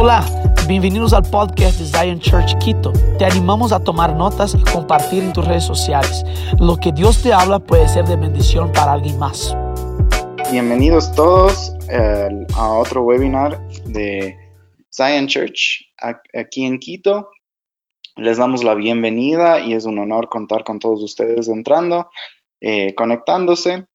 Hola, bienvenidos al podcast de Zion Church Quito. Te animamos a tomar notas y compartir en tus redes sociales. Lo que Dios te habla puede ser de bendición para alguien más. Bienvenidos todos eh, a otro webinar de Zion Church aquí en Quito. Les damos la bienvenida y es un honor contar con todos ustedes entrando, eh, conectándose.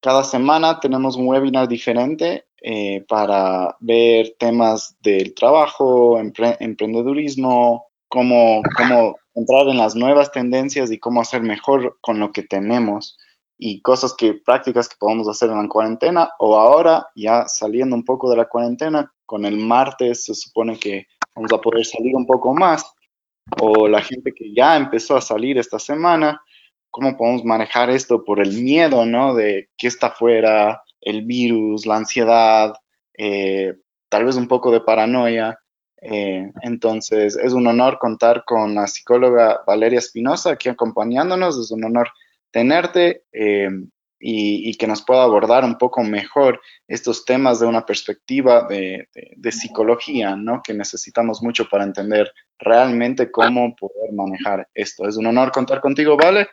Cada semana tenemos un webinar diferente eh, para ver temas del trabajo, emprendedurismo, cómo, cómo entrar en las nuevas tendencias y cómo hacer mejor con lo que tenemos y cosas que prácticas que podemos hacer en la cuarentena o ahora ya saliendo un poco de la cuarentena con el martes se supone que vamos a poder salir un poco más o la gente que ya empezó a salir esta semana cómo podemos manejar esto por el miedo no de que está afuera el virus, la ansiedad, eh, tal vez un poco de paranoia. Eh, entonces, es un honor contar con la psicóloga Valeria Espinosa aquí acompañándonos. Es un honor tenerte eh, y, que nos pueda abordar un poco mejor estos temas de una perspectiva de, de, psicología, ¿no? Que necesitamos mucho para entender realmente cómo poder manejar esto. Es un honor contar contigo, ¿vale?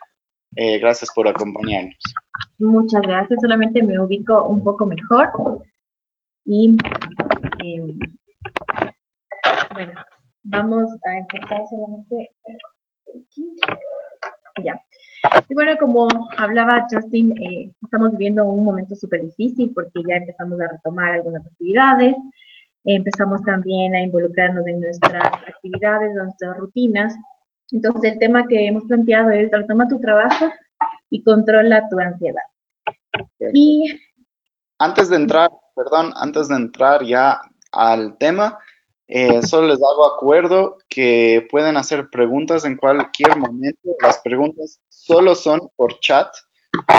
Gracias por acompañarnos. Muchas gracias, solamente me ubico un poco mejor. Y em, bueno, vamos a empezar solamente Ya. Y bueno, como hablaba Justin, eh, estamos viviendo un momento súper difícil porque ya empezamos a retomar algunas actividades, empezamos también a involucrarnos en nuestras actividades, nuestras rutinas. Entonces, el tema que hemos planteado es retoma tu trabajo y controla tu ansiedad. Y antes de entrar, perdón, antes de entrar ya al tema, eh, solo les hago acuerdo que pueden hacer preguntas en cualquier momento. Las preguntas solo son por chat.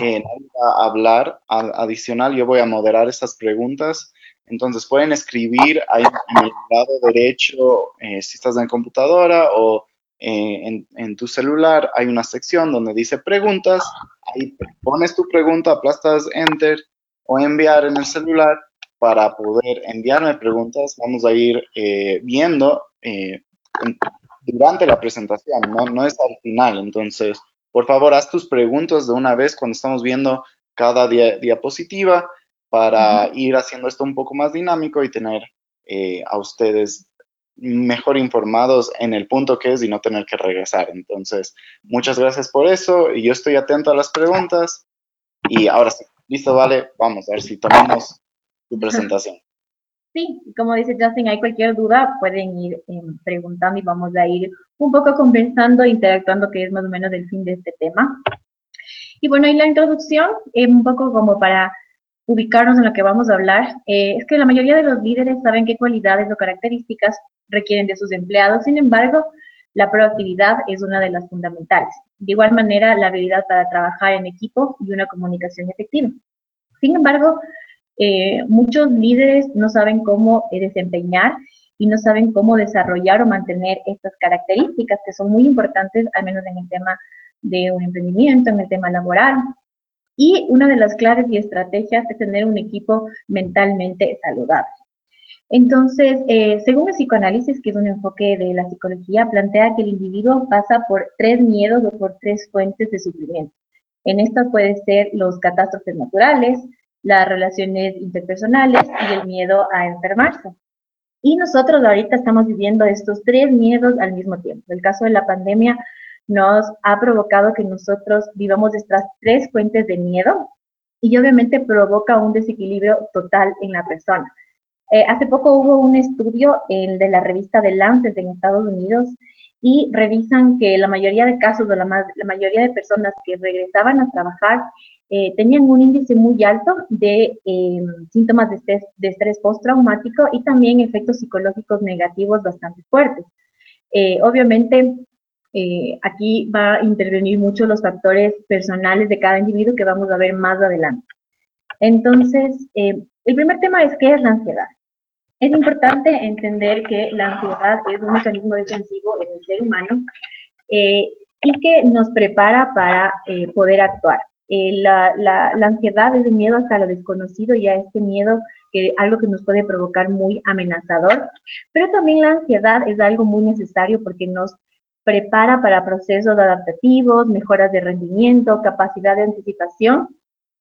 Eh, a hablar adicional, yo voy a moderar esas preguntas. Entonces pueden escribir ahí en el lado derecho, eh, si estás en computadora o eh, en, tu celular hay una sección donde dice preguntas, ahí pones tu pregunta, aplastas enter o enviar en el celular para poder enviarme preguntas. Vamos a ir eh, viendo eh, durante la presentación, ¿no? no es al final. Entonces, por favor, haz tus preguntas de una vez cuando estamos viendo cada diapositiva para ir haciendo esto un poco más dinámico y tener a ustedes mejor informados en el punto que es y no tener que regresar. Entonces, muchas gracias por eso y yo estoy atento a las preguntas. Y ahora sí, listo, vale, vamos a ver si tomamos tu presentación. Sí, como dice Justin, hay cualquier duda, pueden ir em, preguntando y vamos a ir un poco conversando, interactuando, que es más o menos el fin de este tema. Y bueno, y la introducción, es un poco como para ubicarnos en lo que vamos a hablar, eh, es que la mayoría de los líderes saben qué cualidades o características requieren de sus empleados. Sin embargo, la proactividad es una de las fundamentales. De igual manera, la habilidad para trabajar en equipo y una comunicación efectiva. Sin embargo, eh, muchos líderes no saben cómo desempeñar y no saben cómo desarrollar o mantener estas características que son muy importantes, al menos en el tema de un emprendimiento, en el tema laboral. Y una de las claves y estrategias es tener un equipo mentalmente saludable. Entonces, eh, según el psicoanálisis, que es un enfoque de la psicología, plantea que el individuo pasa por tres miedos o por tres fuentes de sufrimiento. En estas pueden ser los catástrofes naturales, las relaciones interpersonales y el miedo a enfermarse. Y nosotros ahorita estamos viviendo estos tres miedos al mismo tiempo. El caso de la pandemia nos ha provocado que nosotros vivamos estas tres fuentes de miedo y obviamente provoca un desequilibrio total en la persona. Eh, hace poco hubo un estudio de la revista The Lancet en Estados Unidos y revisan que la mayoría de casos o la, la mayoría de personas que regresaban a trabajar eh, tenían un índice muy alto de em, síntomas de estrés, de estrés postraumático y también efectos psicológicos negativos bastante fuertes. Eh, obviamente, aquí va a intervenir mucho los factores personales de cada individuo que vamos a ver más adelante. Entonces, el primer tema es qué es la ansiedad. Es importante entender que la ansiedad es un mecanismo defensivo en el ser humano eh, y que nos prepara para eh, poder actuar. Eh, la, la, la, ansiedad es el miedo hasta lo desconocido y a este miedo que algo que nos puede provocar muy amenazador, pero también la ansiedad es algo muy necesario porque nos prepara para procesos adaptativos, mejoras de rendimiento, capacidad de anticipación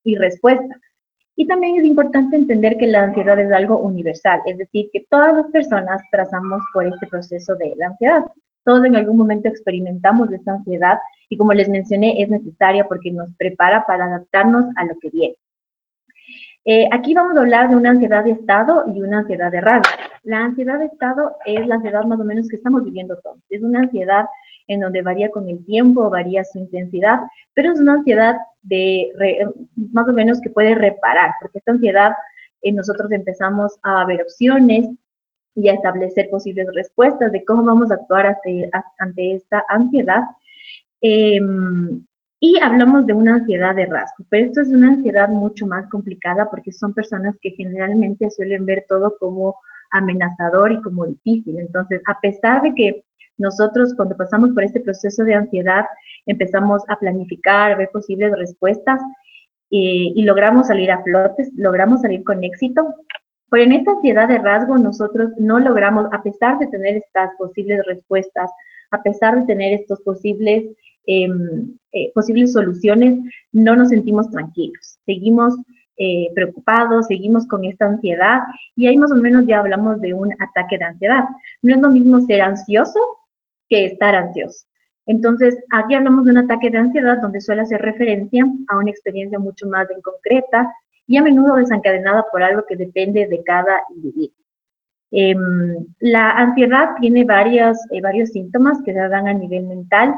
y respuesta. Y también es importante entender que la ansiedad es algo universal, es decir, que todas las personas trazamos por este proceso de la ansiedad. Todos en algún momento experimentamos esta ansiedad y como les mencioné, es necesaria porque nos prepara para adaptarnos a lo que viene. Eh, aquí vamos a hablar de una ansiedad de estado y una ansiedad de rasgo. La ansiedad de estado es la ansiedad más o menos que estamos viviendo todos. Es una ansiedad en donde varía con el tiempo, varía su intensidad, pero es una ansiedad de más o menos que puede reparar, porque esta ansiedad eh, nosotros empezamos a ver opciones y a establecer posibles respuestas de cómo vamos a actuar ante, ante esta ansiedad. Em, y hablamos de una ansiedad de rasgo, pero esto es una ansiedad mucho más complicada porque son personas que generalmente suelen ver todo como amenazador y como difícil. Entonces, a pesar de que nosotros cuando pasamos por este proceso de ansiedad empezamos a planificar, a ver posibles respuestas y, y logramos salir a flotes, logramos salir con éxito, pero en esta ansiedad de rasgo nosotros no logramos, a pesar de tener estas posibles respuestas, a pesar de tener estos posibles Em, eh, posibles soluciones, no nos sentimos tranquilos. Seguimos eh, preocupados, seguimos con esta ansiedad y ahí más o menos ya hablamos de un ataque de ansiedad. No es lo mismo ser ansioso que estar ansioso. Entonces, aquí hablamos de un ataque de ansiedad donde suele hacer referencia a una experiencia mucho más en concreta y a menudo desencadenada por algo que depende de cada individuo. Em, la ansiedad tiene varios, eh, varios síntomas que se dan a nivel mental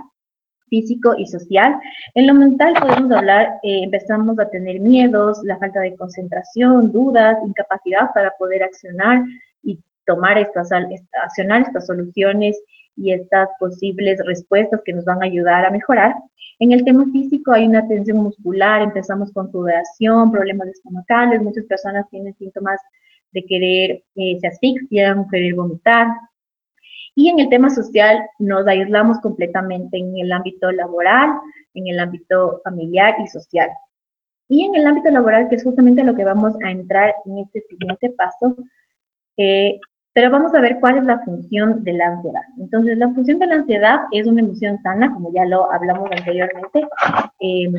físico y social. En lo mental podemos hablar, eh, empezamos a tener miedos, la falta de concentración, dudas, incapacidad para poder accionar y tomar estas, accionar estas soluciones y estas posibles respuestas que nos van a ayudar a mejorar. En el tema físico hay una tensión muscular, empezamos con sudoración, problemas estomacales, muchas personas tienen síntomas de querer, eh, se asfixian, querer vomitar, y en el tema social nos aislamos completamente en el ámbito laboral, en el ámbito familiar y social. Y en el ámbito laboral, que es justamente lo que vamos a entrar en este siguiente paso, eh, pero vamos a ver cuál es la función de la ansiedad. Entonces, la función de la ansiedad es una emoción sana, como ya lo hablamos anteriormente. Eh,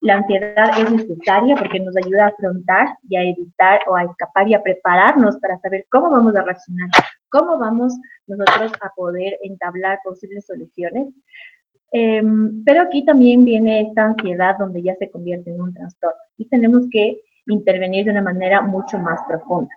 la ansiedad es necesaria porque nos ayuda a afrontar y a evitar o a escapar y a prepararnos para saber cómo vamos a reaccionar cómo vamos nosotros a poder entablar posibles soluciones. Em, pero aquí también viene esta ansiedad donde ya se convierte en un trastorno y tenemos que intervenir de una manera mucho más profunda.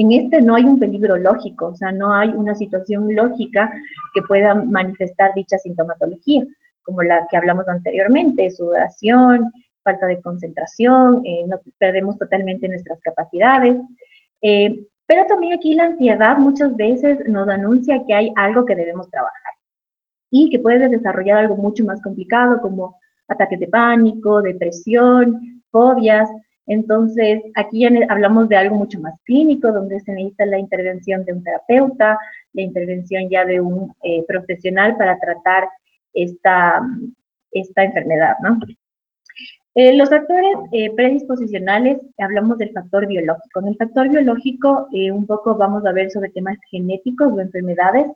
En este no hay un peligro lógico, o sea, no hay una situación lógica que pueda manifestar dicha sintomatología, como la que hablamos anteriormente, sudoración, falta de concentración, eh, no perdemos totalmente nuestras capacidades. Eh, pero también aquí la ansiedad muchas veces nos anuncia que hay algo que debemos trabajar y que puede desarrollar algo mucho más complicado como ataques de pánico, depresión, fobias. Entonces, aquí ya hablamos de algo mucho más clínico, donde se necesita la intervención de un terapeuta, la intervención ya de un eh, profesional para tratar esta, esta enfermedad, ¿no? Eh, los factores eh, predisposicionales, hablamos del factor biológico. En el factor biológico, eh, un poco vamos a ver sobre temas genéticos o enfermedades.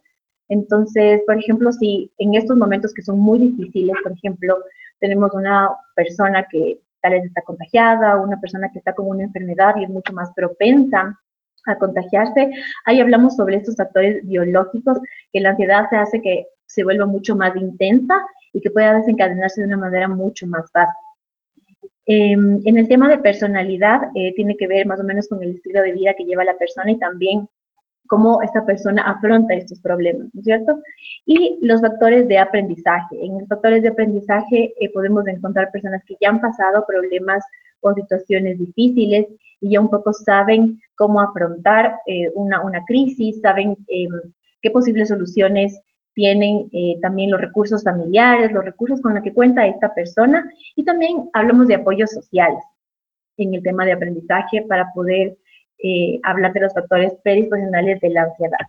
Entonces, por ejemplo, si en estos momentos que son muy difíciles, por ejemplo, tenemos una persona que tal está contagiada, una persona que está con una enfermedad y es mucho más propensa a contagiarse, ahí hablamos sobre estos factores biológicos, que la ansiedad se hace que se vuelva mucho más intensa y que pueda desencadenarse de una manera mucho más fácil. Em, en el tema de personalidad, eh, tiene que ver más o menos con el estilo de vida que lleva la persona y también cómo esta persona afronta estos problemas, ¿no es cierto? Y los factores de aprendizaje. En los factores de aprendizaje eh, podemos encontrar personas que ya han pasado problemas o situaciones difíciles y ya un poco saben cómo afrontar eh, una, una, crisis, saben em, qué posibles soluciones tienen eh, también los recursos familiares, los recursos con los que cuenta esta persona y también hablamos de apoyos sociales en el tema de aprendizaje para poder eh, de los factores predisposicionales de la ansiedad.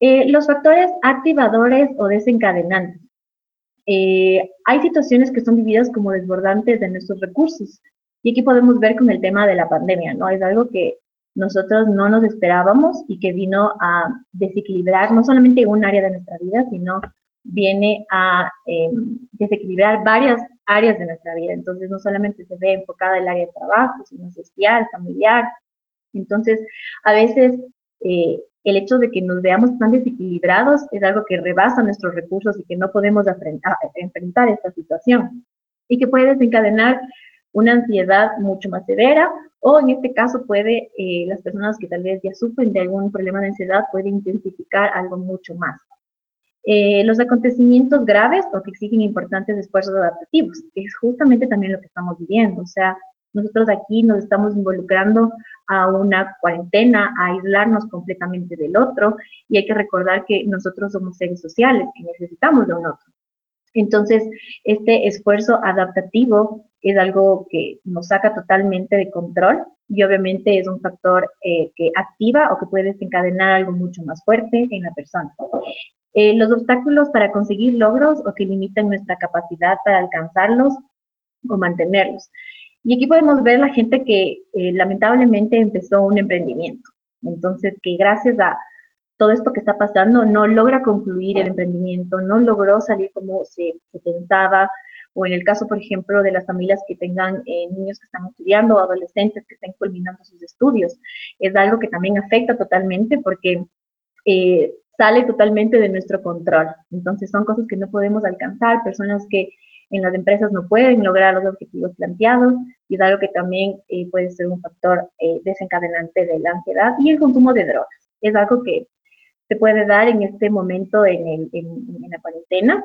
Eh, los factores activadores o desencadenantes. eh, hay situaciones que son vividas como desbordantes de nuestros recursos. Y aquí podemos ver con el tema de la pandemia, ¿no? Es algo que nosotros no nos esperábamos y que vino a desequilibrar no solamente un área de nuestra vida, sino viene a em, desequilibrar varias áreas de nuestra vida. Entonces, no solamente se ve enfocada el área de trabajo, sino social, familiar. Entonces, a veces eh, el hecho de que nos veamos tan desequilibrados es algo que rebasa nuestros recursos y que no podemos enfrentar esta situación y que puede desencadenar una ansiedad mucho más severa o en este caso puede, eh, las personas que tal vez ya sufren de algún problema de ansiedad puede intensificar algo mucho más. Eh, los acontecimientos graves o que exigen importantes esfuerzos adaptativos, que es justamente también lo que estamos viviendo. O sea, nosotros aquí nos estamos involucrando a una cuarentena, a aislarnos completamente del otro y hay que recordar que nosotros somos seres sociales, que necesitamos de un otro. Entonces, este esfuerzo adaptativo es algo que nos saca totalmente de control y obviamente es un factor eh, que activa o que puede desencadenar algo mucho más fuerte en la persona. Eh, los obstáculos para conseguir logros o que limitan nuestra capacidad para alcanzarlos o mantenerlos. Y aquí podemos ver la gente que eh, lamentablemente empezó un emprendimiento. Entonces, que gracias a todo esto que está pasando no logra concluir el emprendimiento, no logró salir como se, pensaba, o en el caso, por ejemplo, de las familias que tengan eh, niños que están estudiando o adolescentes que están culminando sus estudios, es algo que también afecta totalmente porque eh, sale totalmente de nuestro control. Entonces son cosas que no podemos alcanzar, personas que en las empresas no pueden lograr los objetivos planteados y es algo que también eh, puede ser un factor desencadenante de la ansiedad y el consumo de drogas. Es algo que se puede dar en este momento en, la cuarentena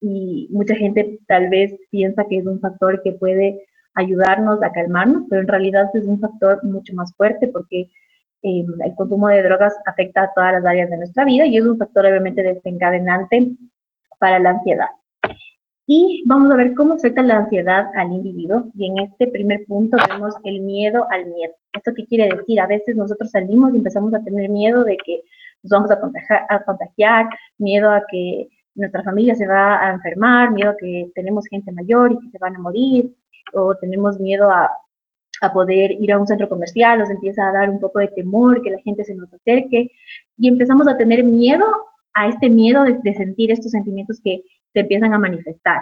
y mucha gente tal vez piensa que es un factor que puede ayudarnos a calmarnos, pero en realidad es un factor mucho más fuerte porque em, el consumo de drogas afecta a todas las áreas de nuestra vida y es un factor obviamente desencadenante para la ansiedad. Y vamos a ver cómo afecta la ansiedad al individuo. Y en este primer punto vemos el miedo al miedo. ¿Esto qué quiere decir? A veces nosotros salimos y empezamos a tener miedo de que nos vamos a contagiar, a contagiar, miedo a que nuestra familia se va a enfermar, miedo a que tenemos gente mayor y que se van a morir, o tenemos miedo a, a poder ir a un centro comercial, nos empieza a dar un poco de temor que la gente se nos acerque y empezamos a tener miedo a este miedo de, sentir estos sentimientos que se empiezan a manifestar.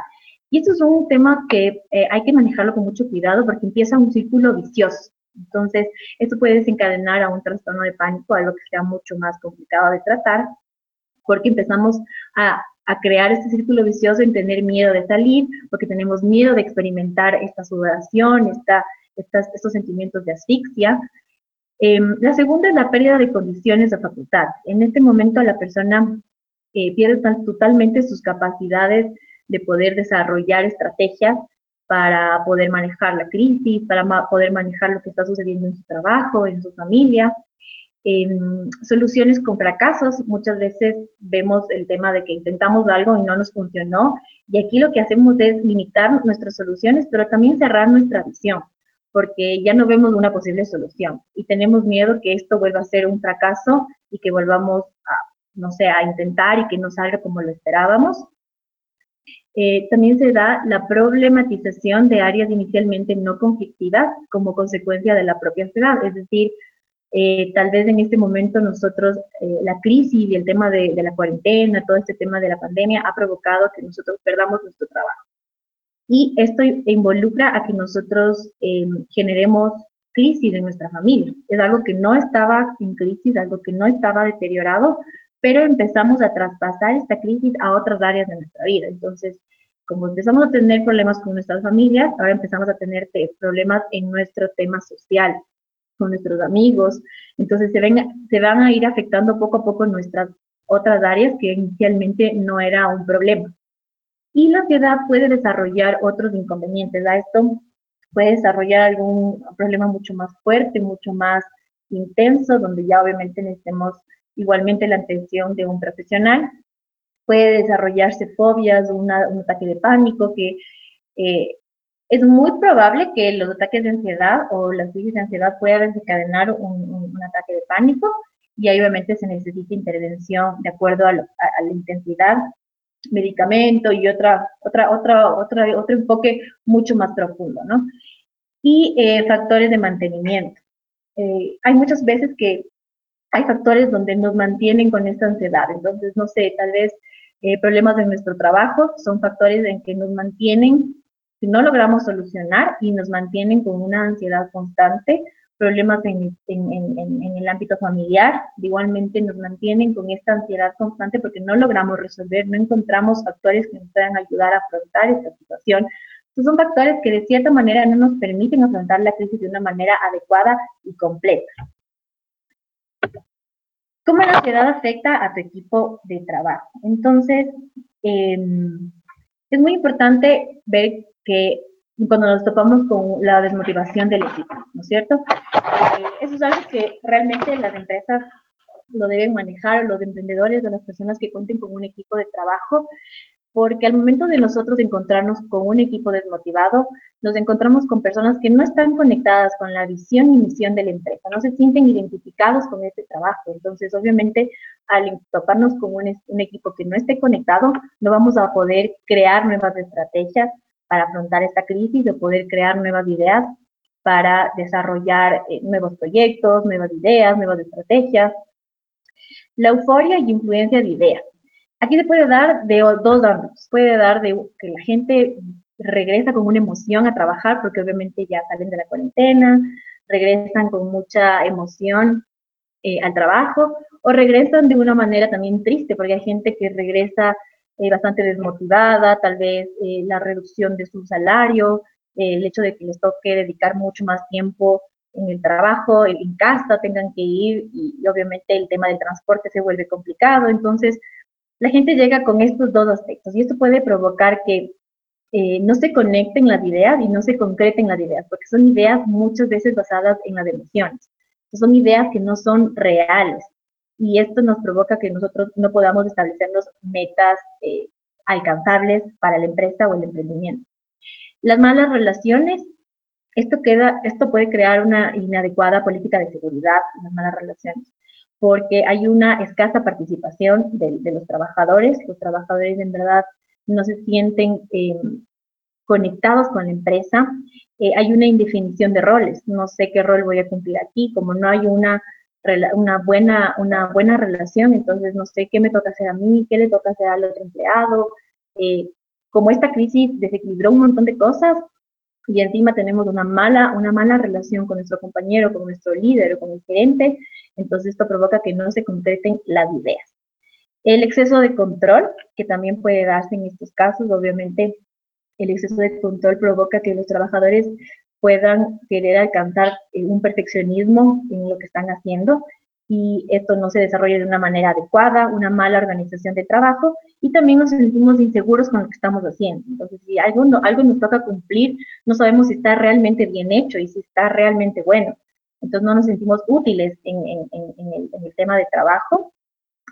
Y esto es un tema que eh, hay que manejarlo con mucho cuidado porque empieza un círculo vicioso. Entonces, esto puede desencadenar a un trastorno de pánico, algo que sea mucho más complicado de tratar, porque empezamos a, crear este círculo vicioso en tener miedo de salir, porque tenemos miedo de experimentar esta sudoración, esta, estos sentimientos de asfixia. Em, la segunda es la pérdida de condiciones de facultad. En este momento la persona eh, pierde totalmente sus capacidades de poder desarrollar estrategias para poder manejar la crisis, para poder manejar lo que está sucediendo en su trabajo, en su familia. soluciones con fracasos, muchas veces vemos el tema de que intentamos algo y no nos funcionó, y aquí lo que hacemos es limitar nuestras soluciones, pero también cerrar nuestra visión, porque ya no vemos una posible solución. Y tenemos miedo que esto vuelva a ser un fracaso y que volvamos a, no sé, a intentar y que no salga como lo esperábamos. Eh, también se da la problematización de áreas inicialmente no conflictivas como consecuencia de la propia ciudad, es decir, eh, tal vez en este momento nosotros, eh, la crisis y el tema de, la cuarentena, todo este tema de la pandemia ha provocado que nosotros perdamos nuestro trabajo. Y esto involucra a que nosotros generemos crisis en nuestra familia. Es algo que no estaba en crisis, algo que no estaba deteriorado, pero empezamos a traspasar esta crisis a otras áreas de nuestra vida. Entonces, como empezamos a tener problemas con nuestras familias, ahora empezamos a tener problemas en nuestro tema social, con nuestros amigos. Entonces, se, ven, se van a ir afectando poco a poco nuestras otras áreas que inicialmente no era un problema. Y la ansiedad puede desarrollar otros inconvenientes. A esto puede desarrollar algún problema mucho más fuerte, mucho más intenso, donde ya obviamente necesitemos igualmente la atención de un profesional. Puede desarrollarse fobias, un ataque de pánico, que eh, es muy probable que los ataques de ansiedad o las crisis de ansiedad puedan desencadenar un, ataque de pánico y ahí obviamente se necesita intervención de acuerdo a, la intensidad medicamento y otra, otra, otra, otra, otro enfoque mucho más profundo, ¿no? Y eh, factores de mantenimiento. Eh, hay muchas veces que hay factores donde nos mantienen con esta ansiedad. Entonces, no sé, tal vez eh, problemas en nuestro trabajo son factores en que nos mantienen, si no logramos solucionar y nos mantienen con una ansiedad constante, problemas en, en, en, en, el ámbito familiar, igualmente nos mantienen con esta ansiedad constante porque no logramos resolver, no encontramos factores que nos puedan ayudar a afrontar esta situación. Estos son factores que de cierta manera no nos permiten afrontar la crisis de una manera adecuada y completa. ¿Cómo la ansiedad afecta a tu equipo de trabajo? Entonces, eh, es muy importante ver que cuando nos topamos con la desmotivación del equipo, ¿no es cierto? Eh, eso es algo que realmente las empresas lo deben manejar, los emprendedores o las personas que cuenten con un equipo de trabajo, porque al momento de nosotros encontrarnos con un equipo desmotivado, nos encontramos con personas que no están conectadas con la visión y misión de la empresa, no se sienten identificados con este trabajo. Entonces, obviamente, al toparnos con un, un equipo que no esté conectado, no vamos a poder crear nuevas estrategias para afrontar esta crisis, de poder crear nuevas ideas para desarrollar eh, nuevos proyectos, nuevas ideas, nuevas estrategias. La euforia y influencia de ideas. Aquí se puede dar de dos ámbitos. Puede dar de que la gente regresa con una emoción a trabajar porque obviamente ya salen de la cuarentena, regresan con mucha emoción eh, al trabajo o regresan de una manera también triste porque hay gente que regresa eh, bastante desmotivada, tal vez eh, la reducción de su salario, el hecho de que les toque dedicar mucho más tiempo en el trabajo, en casa, tengan que ir y obviamente el tema del transporte se vuelve complicado. Entonces, la gente llega con estos dos aspectos y esto puede provocar que eh, no se conecten las ideas y no se concreten las ideas, porque son ideas muchas veces basadas en las emociones. Son ideas que no son reales y esto nos provoca que nosotros no podamos establecernos metas eh, alcanzables para la empresa o el emprendimiento. Las malas relaciones, esto, queda, esto puede crear una inadecuada política de seguridad, las malas relaciones porque hay una escasa participación de, los trabajadores. Los trabajadores en verdad no se sienten eh, conectados con la empresa. Eh, hay una indefinición de roles. No sé qué rol voy a cumplir aquí. Como no hay una, una, buena, una buena relación, entonces no sé qué me toca hacer a mí, qué le toca hacer al otro empleado. Eh, como esta crisis desequilibró un montón de cosas, y encima tenemos una mala, una mala relación con nuestro compañero, con nuestro líder con el gerente, entonces esto provoca que no se concreten las ideas. El exceso de control, que también puede darse en estos casos, obviamente el exceso de control provoca que los trabajadores puedan querer alcanzar eh, un perfeccionismo en lo que están haciendo y esto no se desarrolla de una manera adecuada, una mala organización de trabajo y también nos sentimos inseguros con lo que estamos haciendo. Entonces, si algo, algo nos toca cumplir, no sabemos si está realmente bien hecho y si está realmente bueno. Entonces, no nos sentimos útiles en, el, tema de trabajo.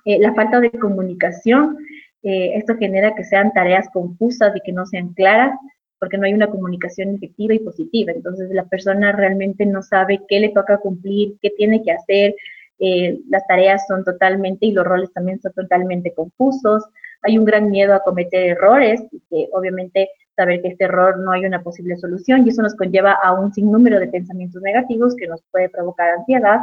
Eh, la falta de comunicación, eh, esto genera que sean tareas confusas y que no sean claras porque no hay una comunicación efectiva y positiva. Entonces, la persona realmente no sabe qué le toca cumplir, qué tiene que hacer, eh, las tareas son totalmente y los roles también son totalmente confusos, hay un gran miedo a cometer errores que obviamente saber que este error no hay una posible solución y eso nos conlleva a un sinnúmero de pensamientos negativos que nos puede provocar ansiedad.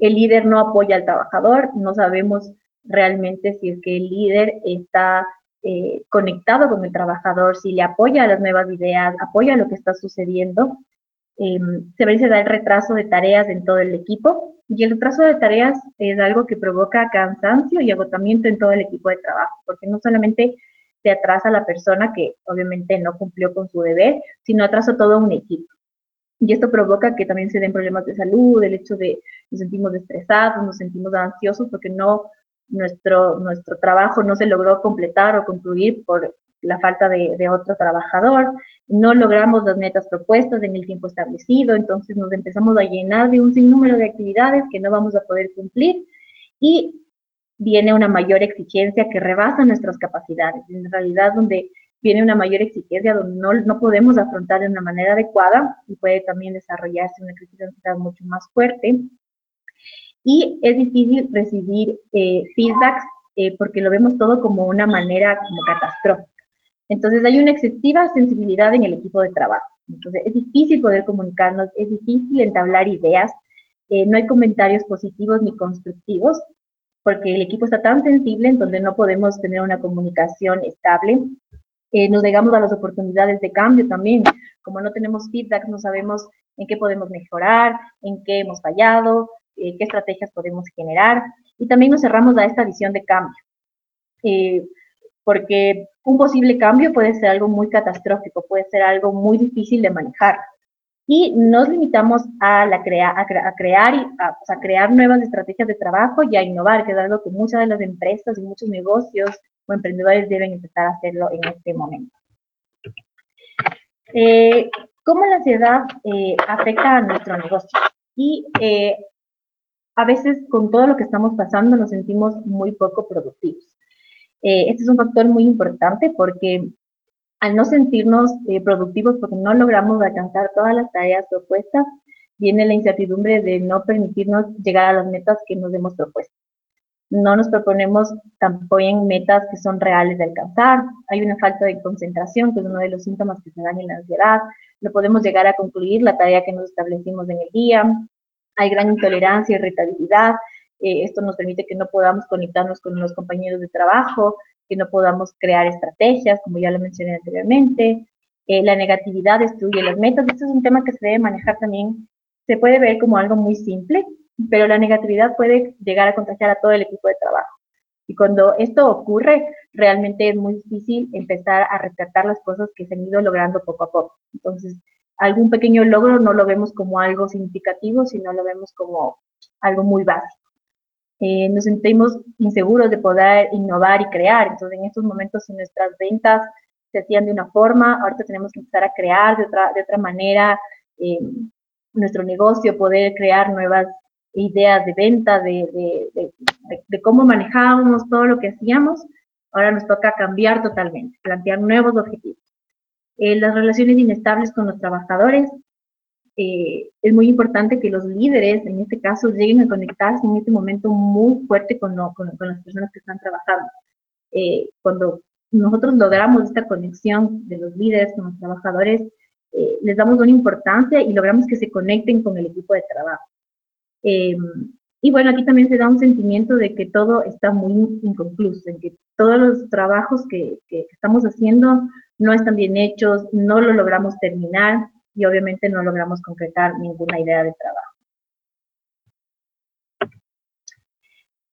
El líder no apoya al trabajador, no sabemos realmente si es que el líder está eh, conectado con el trabajador, si le apoya a las nuevas ideas, apoya lo que está sucediendo. Eh, se ve se da el retraso de tareas en todo el equipo y el retraso de tareas es algo que provoca cansancio y agotamiento en todo el equipo de trabajo, porque no solamente se atrasa la persona que obviamente no cumplió con su deber, sino atrasa todo un equipo. Y esto provoca que también se den problemas de salud, el hecho de nos sentimos estresados, nos sentimos ansiosos porque no nuestro, nuestro trabajo no se logró completar o concluir por la falta de, otro trabajador, no logramos las metas propuestas en el tiempo establecido, entonces nos empezamos a llenar de un sinnúmero de actividades que no vamos a poder cumplir y viene una mayor exigencia que rebasa nuestras capacidades. En realidad, donde viene una mayor exigencia, donde no, no podemos afrontar de una manera adecuada y puede también desarrollarse una crisis de ansiedad mucho más fuerte. Y es difícil recibir eh, feedbacks eh, porque lo vemos todo como una manera como catastrófica. Entonces hay una excesiva sensibilidad en el equipo de trabajo. Entonces es difícil poder comunicarnos, es difícil entablar ideas, eh, no hay comentarios positivos ni constructivos, porque el equipo está tan sensible en donde no podemos tener una comunicación estable. Eh, nos negamos a las oportunidades de cambio también. Como no tenemos feedback, no sabemos en qué podemos mejorar, en qué hemos fallado, eh, qué estrategias podemos generar. Y también nos cerramos a esta visión de cambio. porque un posible cambio puede ser algo muy catastrófico, puede ser algo muy difícil de manejar y nos limitamos a, la crea a, crear y a, crear nuevas estrategias de trabajo y a innovar, que es algo que muchas de las empresas y muchos negocios o emprendedores deben empezar a hacerlo en este momento. Eh, ¿Cómo la ansiedad eh, afecta a nuestro negocio? Y eh, a veces con todo lo que estamos pasando nos sentimos muy poco productivos. este es un factor muy importante porque al no sentirnos eh, productivos porque no logramos alcanzar todas las tareas propuestas, viene la incertidumbre de no permitirnos llegar a las metas que nos hemos propuesto. No nos proponemos tampoco en metas que son reales de alcanzar. Hay una falta de concentración, que es uno de los síntomas que se dan en la ansiedad. No podemos llegar a concluir la tarea que nos establecimos en el día. Hay gran intolerancia, irritabilidad. Eh, esto nos permite que no podamos conectarnos con los compañeros de trabajo, que no podamos crear estrategias, como ya lo mencioné anteriormente. Eh, la negatividad destruye las metas. Este es un tema que se debe manejar también. Se puede ver como algo muy simple, pero la negatividad puede llegar a contagiar a todo el equipo de trabajo. Y cuando esto ocurre, realmente es muy difícil empezar a rescatar las cosas que se han ido logrando poco a poco. Entonces, algún pequeño logro no lo vemos como algo significativo, sino lo vemos como algo muy básico. Eh, nos sentimos inseguros de poder innovar y crear. Entonces, en estos momentos, si nuestras ventas se hacían de una forma, ahorita tenemos que empezar a crear de otra, de otra manera eh, nuestro negocio, poder crear nuevas ideas de venta, de, de, de, cómo manejábamos todo lo que hacíamos. Ahora nos toca cambiar totalmente, plantear nuevos objetivos. Eh, las relaciones inestables con los trabajadores, eh, es muy importante que los líderes, en este caso, lleguen a conectarse en este momento muy fuerte con, con, las personas que están trabajando. Eh, cuando nosotros logramos esta conexión de los líderes con los trabajadores, eh, les damos una importancia y logramos que se conecten con el equipo de trabajo. y bueno, aquí también se da un sentimiento de que todo está muy inconcluso, en que todos los trabajos que, que estamos haciendo no están bien hechos, no lo logramos terminar, y obviamente no logramos concretar ninguna idea de trabajo.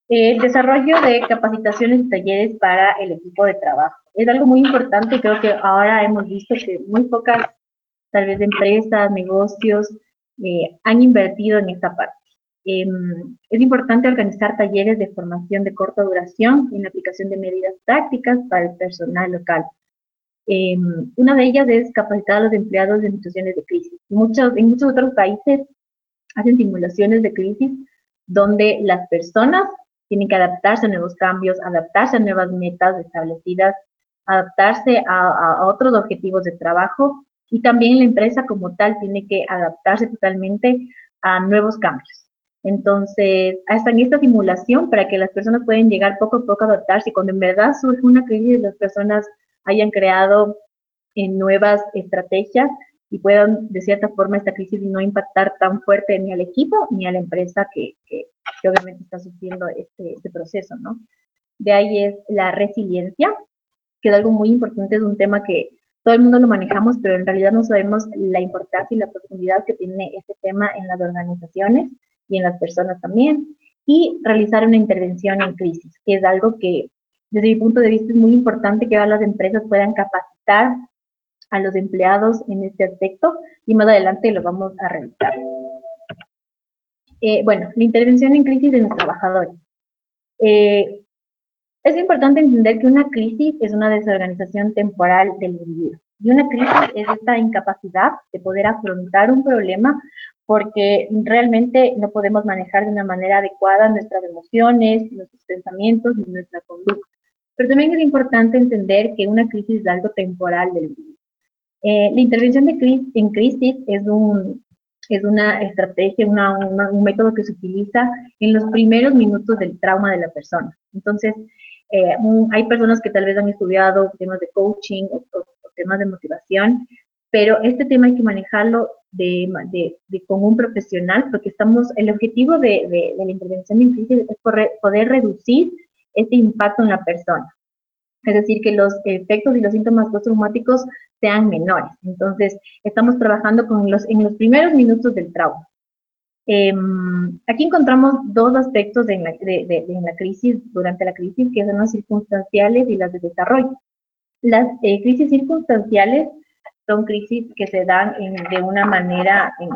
El desarrollo de capacitaciones y talleres para el equipo de trabajo. Es algo muy importante creo que ahora hemos visto que muy pocas, tal vez, empresas, negocios eh, han invertido en esta parte. Em, es importante organizar talleres de formación de corta duración en la aplicación de medidas prácticas para el personal local. Em, una de ellas es capacitar a los empleados en situaciones de crisis. Muchos, en muchos otros países hacen simulaciones de crisis donde las personas tienen que adaptarse a nuevos cambios, adaptarse a nuevas metas establecidas, adaptarse a, otros objetivos de trabajo y también la empresa como tal tiene que adaptarse totalmente a nuevos cambios. Entonces, hasta en esta simulación, para que las personas puedan llegar poco a poco a adaptarse, cuando en verdad surge una crisis, las personas hayan creado en nuevas estrategias y puedan, de cierta forma, esta crisis no impactar tan fuerte ni al equipo ni a la empresa que, que, obviamente está sufriendo este, este, proceso, ¿no? De ahí es la resiliencia, que es algo muy importante, es un tema que todo el mundo lo manejamos, pero en realidad no sabemos la importancia y la profundidad que tiene este tema en las organizaciones y en las personas también. Y realizar una intervención en crisis, que es algo que desde mi punto de vista es muy importante que las empresas puedan capacitar a los empleados en este aspecto y más adelante lo vamos a revisar. Eh, bueno, la intervención en crisis de los trabajadores. Eh, es importante entender que una crisis es una desorganización temporal del individuo. Y una crisis es esta incapacidad de poder afrontar un problema porque realmente no podemos manejar de una manera adecuada nuestras emociones, nuestros pensamientos y nuestra conducta. Pero también es importante entender que una crisis es algo temporal del virus. Eh, la intervención de en crisis es, un, es una estrategia, un método que se utiliza en los primeros minutos del trauma de la persona. Entonces, eh, hay personas que tal vez han estudiado temas de coaching o, temas de motivación, pero este tema hay que manejarlo de, de, con un profesional porque estamos, el objetivo de, la intervención en crisis es poder reducir este impacto en la persona. Es decir, que los efectos y los síntomas postraumáticos sean menores. Entonces, estamos trabajando con los, en los primeros minutos del trauma. Em, aquí encontramos dos aspectos en la, de, la, crisis, durante la crisis, que son las circunstanciales y las de desarrollo. Las eh, crisis circunstanciales son crisis que se dan de una manera en,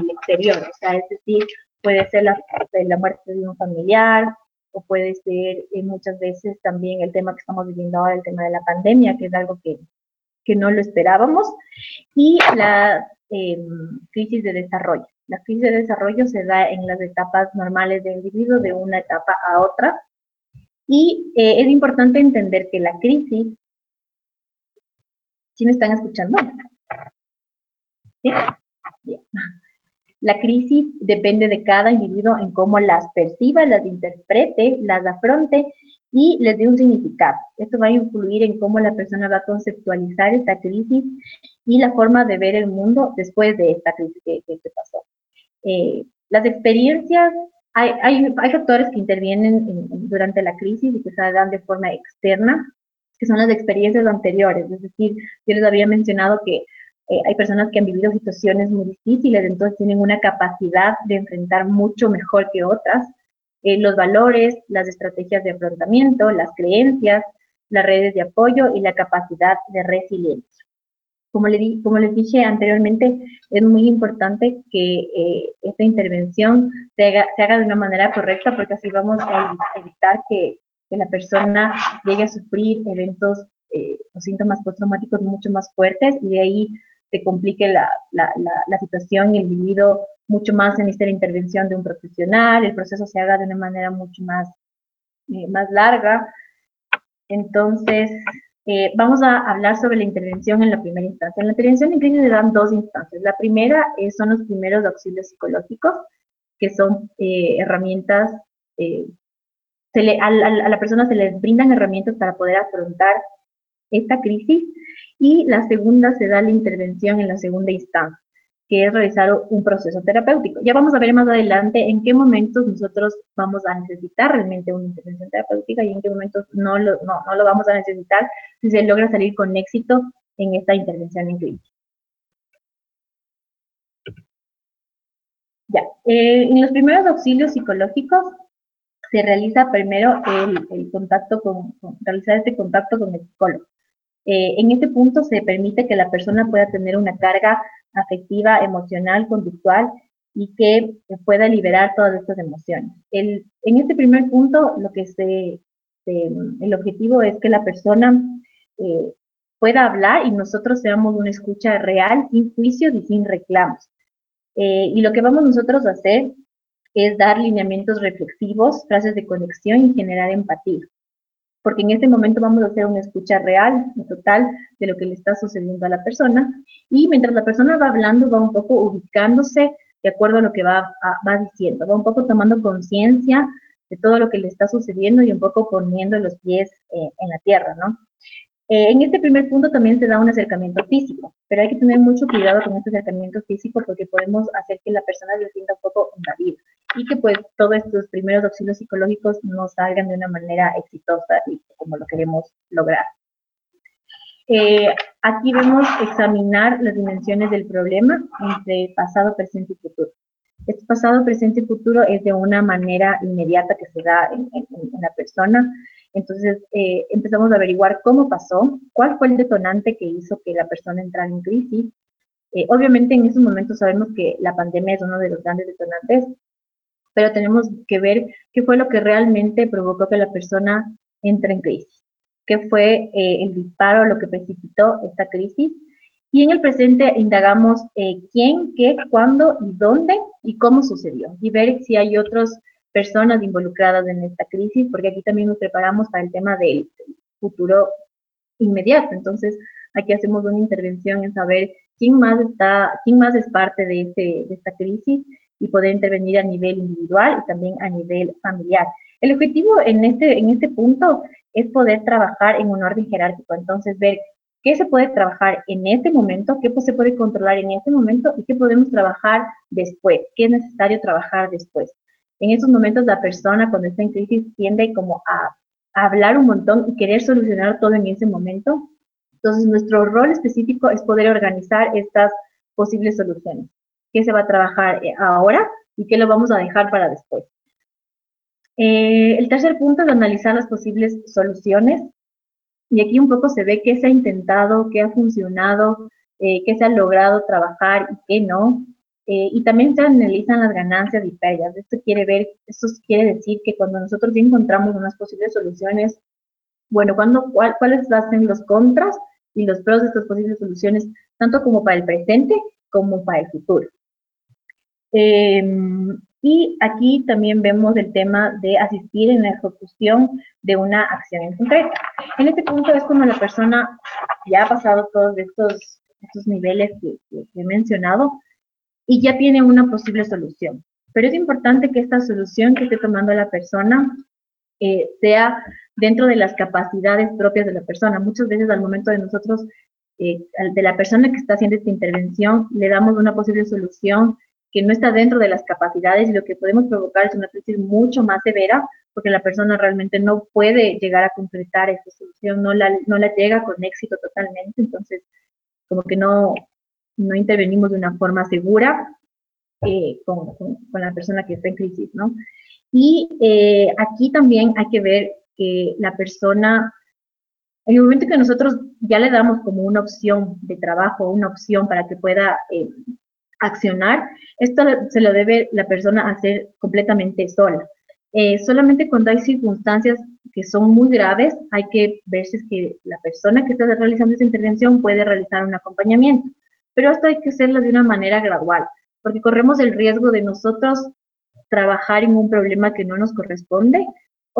el exterior, o sea, es decir, puede ser la, la muerte de un familiar, o puede ser eh, muchas veces también el tema que estamos viviendo ahora, el tema de la pandemia, que es algo que, que no lo esperábamos, y la em, crisis de desarrollo. La crisis de desarrollo se da en las etapas normales del individuo, de una etapa a otra, y eh, es importante entender que la crisis, ¿sí me están escuchando? ¿Sí? La crisis depende de cada individuo en cómo las perciba, las interprete, las afronte y les dé un significado. Esto va a influir en cómo la persona va a conceptualizar esta crisis y la forma de ver el mundo después de esta crisis que, que, pasó. Eh, las experiencias, hay, hay, hay, factores que intervienen durante la crisis y que se dan de forma externa, que son las experiencias anteriores. Es decir, yo les había mencionado que eh, hay personas que han vivido situaciones muy difíciles, entonces tienen una capacidad de enfrentar mucho mejor que otras. Eh, los valores, las estrategias de afrontamiento, las creencias, las redes de apoyo y la capacidad de resiliencia. Como, le como les dije anteriormente, es muy importante que eh, esta intervención se haga, se haga, de una manera correcta porque así vamos a evitar que, que la persona llegue a sufrir eventos o síntomas postraumáticos mucho más fuertes y de ahí se complique la, la, la, situación y el individuo mucho más en esta intervención de un profesional, el proceso se haga de una manera mucho más, eh, más larga. Entonces, eh, vamos a hablar sobre la intervención en la primera instancia. En la intervención en crisis se dan dos instancias. La primera son los primeros auxilios psicológicos, que son eh, herramientas, se le, a, a la persona se les brindan herramientas para poder afrontar esta crisis y la segunda se da la intervención en la segunda instancia, que es realizar un proceso terapéutico. Ya vamos a ver más adelante en qué momentos nosotros vamos a necesitar realmente una intervención terapéutica y en qué momentos no lo, no, no lo vamos a necesitar si se logra salir con éxito en esta intervención en crisis. Ya, eh, en los primeros auxilios psicológicos se realiza primero el, contacto con, con, realizar este contacto con el psicólogo. Eh, en este punto se permite que la persona pueda tener una carga afectiva, emocional, conductual y que pueda liberar todas estas emociones. En este primer punto, lo que el objetivo es que la persona eh, pueda hablar y nosotros seamos una escucha real, sin juicios y sin reclamos. Eh, y lo que vamos nosotros a hacer es dar lineamientos reflexivos, frases de conexión y generar empatía porque en este momento vamos a hacer una escucha real y total de lo que le está sucediendo a la persona y mientras la persona va hablando va un poco ubicándose de acuerdo a lo que va, va diciendo, va un poco tomando conciencia de todo lo que le está sucediendo y un poco poniendo los pies eh, en la tierra, ¿no? Eh, en este primer punto también se da un acercamiento físico, pero hay que tener mucho cuidado con este acercamiento físico porque podemos hacer que la persona se sienta un poco invadida y que pues todos estos primeros auxilios psicológicos no salgan de una manera exitosa y como lo queremos lograr. Eh, aquí vemos examinar las dimensiones del problema entre pasado, presente y futuro. Este pasado, presente y futuro es de una manera inmediata que se da en, en la persona entonces eh, empezamos a averiguar cómo pasó, cuál fue el detonante que hizo que la persona entrara en crisis. Eh, obviamente en esos momentos sabemos que la pandemia es uno de los grandes detonantes, pero tenemos que ver qué fue lo que realmente provocó que la persona entre en crisis, qué fue eh, el disparo, lo que precipitó esta crisis. Y en el presente indagamos quién, qué, cuándo y dónde y cómo sucedió y ver si hay otros personas involucradas en esta crisis, porque aquí también nos preparamos para el tema del futuro inmediato. Entonces, aquí hacemos una intervención en saber quién más está, quién más es parte de, este, de esta crisis y poder intervenir a nivel individual y también a nivel familiar. El objetivo en este, en este punto es poder trabajar en un orden jerárquico, entonces ver qué se puede trabajar en este momento, qué se puede controlar en este momento y qué podemos trabajar después, qué es necesario trabajar después. En esos momentos la persona cuando está en crisis tiende como a, a hablar un montón y querer solucionar todo en ese momento. Entonces nuestro rol específico es poder organizar estas posibles soluciones. ¿Qué se va a trabajar eh, ahora y qué lo vamos a dejar para después? Eh, el tercer punto es analizar las posibles soluciones. Y aquí un poco se ve qué se ha intentado, qué ha funcionado, eh, qué se ha logrado trabajar y qué no. Eh, y también se analizan las ganancias y pérdidas. Esto quiere ver, esto quiere decir que cuando nosotros encontramos unas posibles soluciones, bueno, cuando, cuáles hacen los contras y los pros de estas posibles soluciones, tanto como para el presente como para el futuro. Em, y aquí también vemos el tema de asistir en la ejecución de una acción en concreta. En este punto es cuando la persona ya ha pasado todos estos, estos niveles que, he mencionado y ya tiene una posible solución. Pero es importante que esta solución que esté tomando la persona eh, sea dentro de las capacidades propias de la persona. Muchas veces al momento de nosotros, eh, de la persona que está haciendo esta intervención, le damos una posible solución que no está dentro de las capacidades y lo que podemos provocar es una crisis mucho más severa porque la persona realmente no puede llegar a concretar esa solución, no la, no la llega con éxito totalmente, entonces como que no, no intervenimos de una forma segura eh, con, con, la persona que está en crisis, ¿no? Y eh, aquí también hay que ver que la persona, en el momento que nosotros ya le damos como una opción de trabajo, una opción para que pueda eh, accionar, esto se lo debe la persona hacer completamente sola. Eh, solamente cuando hay circunstancias que son muy graves, hay que ver si es que la persona que está realizando esa intervención puede realizar un acompañamiento. Pero esto hay que hacerlo de una manera gradual, porque corremos el riesgo de nosotros trabajar en un problema que no nos corresponde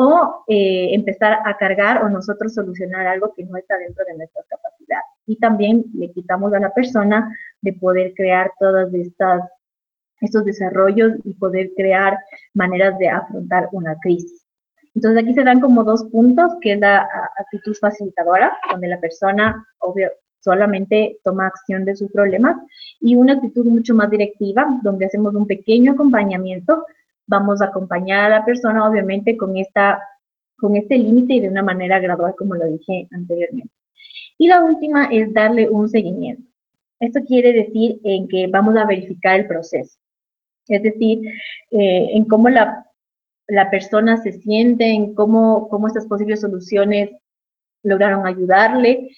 o eh, empezar a cargar o nosotros solucionar algo que no está dentro de nuestra capacidad. Y también le quitamos a la persona de poder crear todas estas estos desarrollos y poder crear maneras de afrontar una crisis. Entonces aquí se dan como dos puntos, que es la actitud facilitadora, donde la persona, obvio, solamente toma acción de sus problemas, y una actitud mucho más directiva, donde hacemos un pequeño acompañamiento, vamos a acompañar a la persona, obviamente, con, esta, con este límite y de una manera gradual, como lo dije anteriormente. Y la última es darle un seguimiento. Esto quiere decir en que vamos a verificar el proceso, es decir, eh, en cómo la, la, persona se siente, en cómo, cómo estas posibles soluciones lograron ayudarle.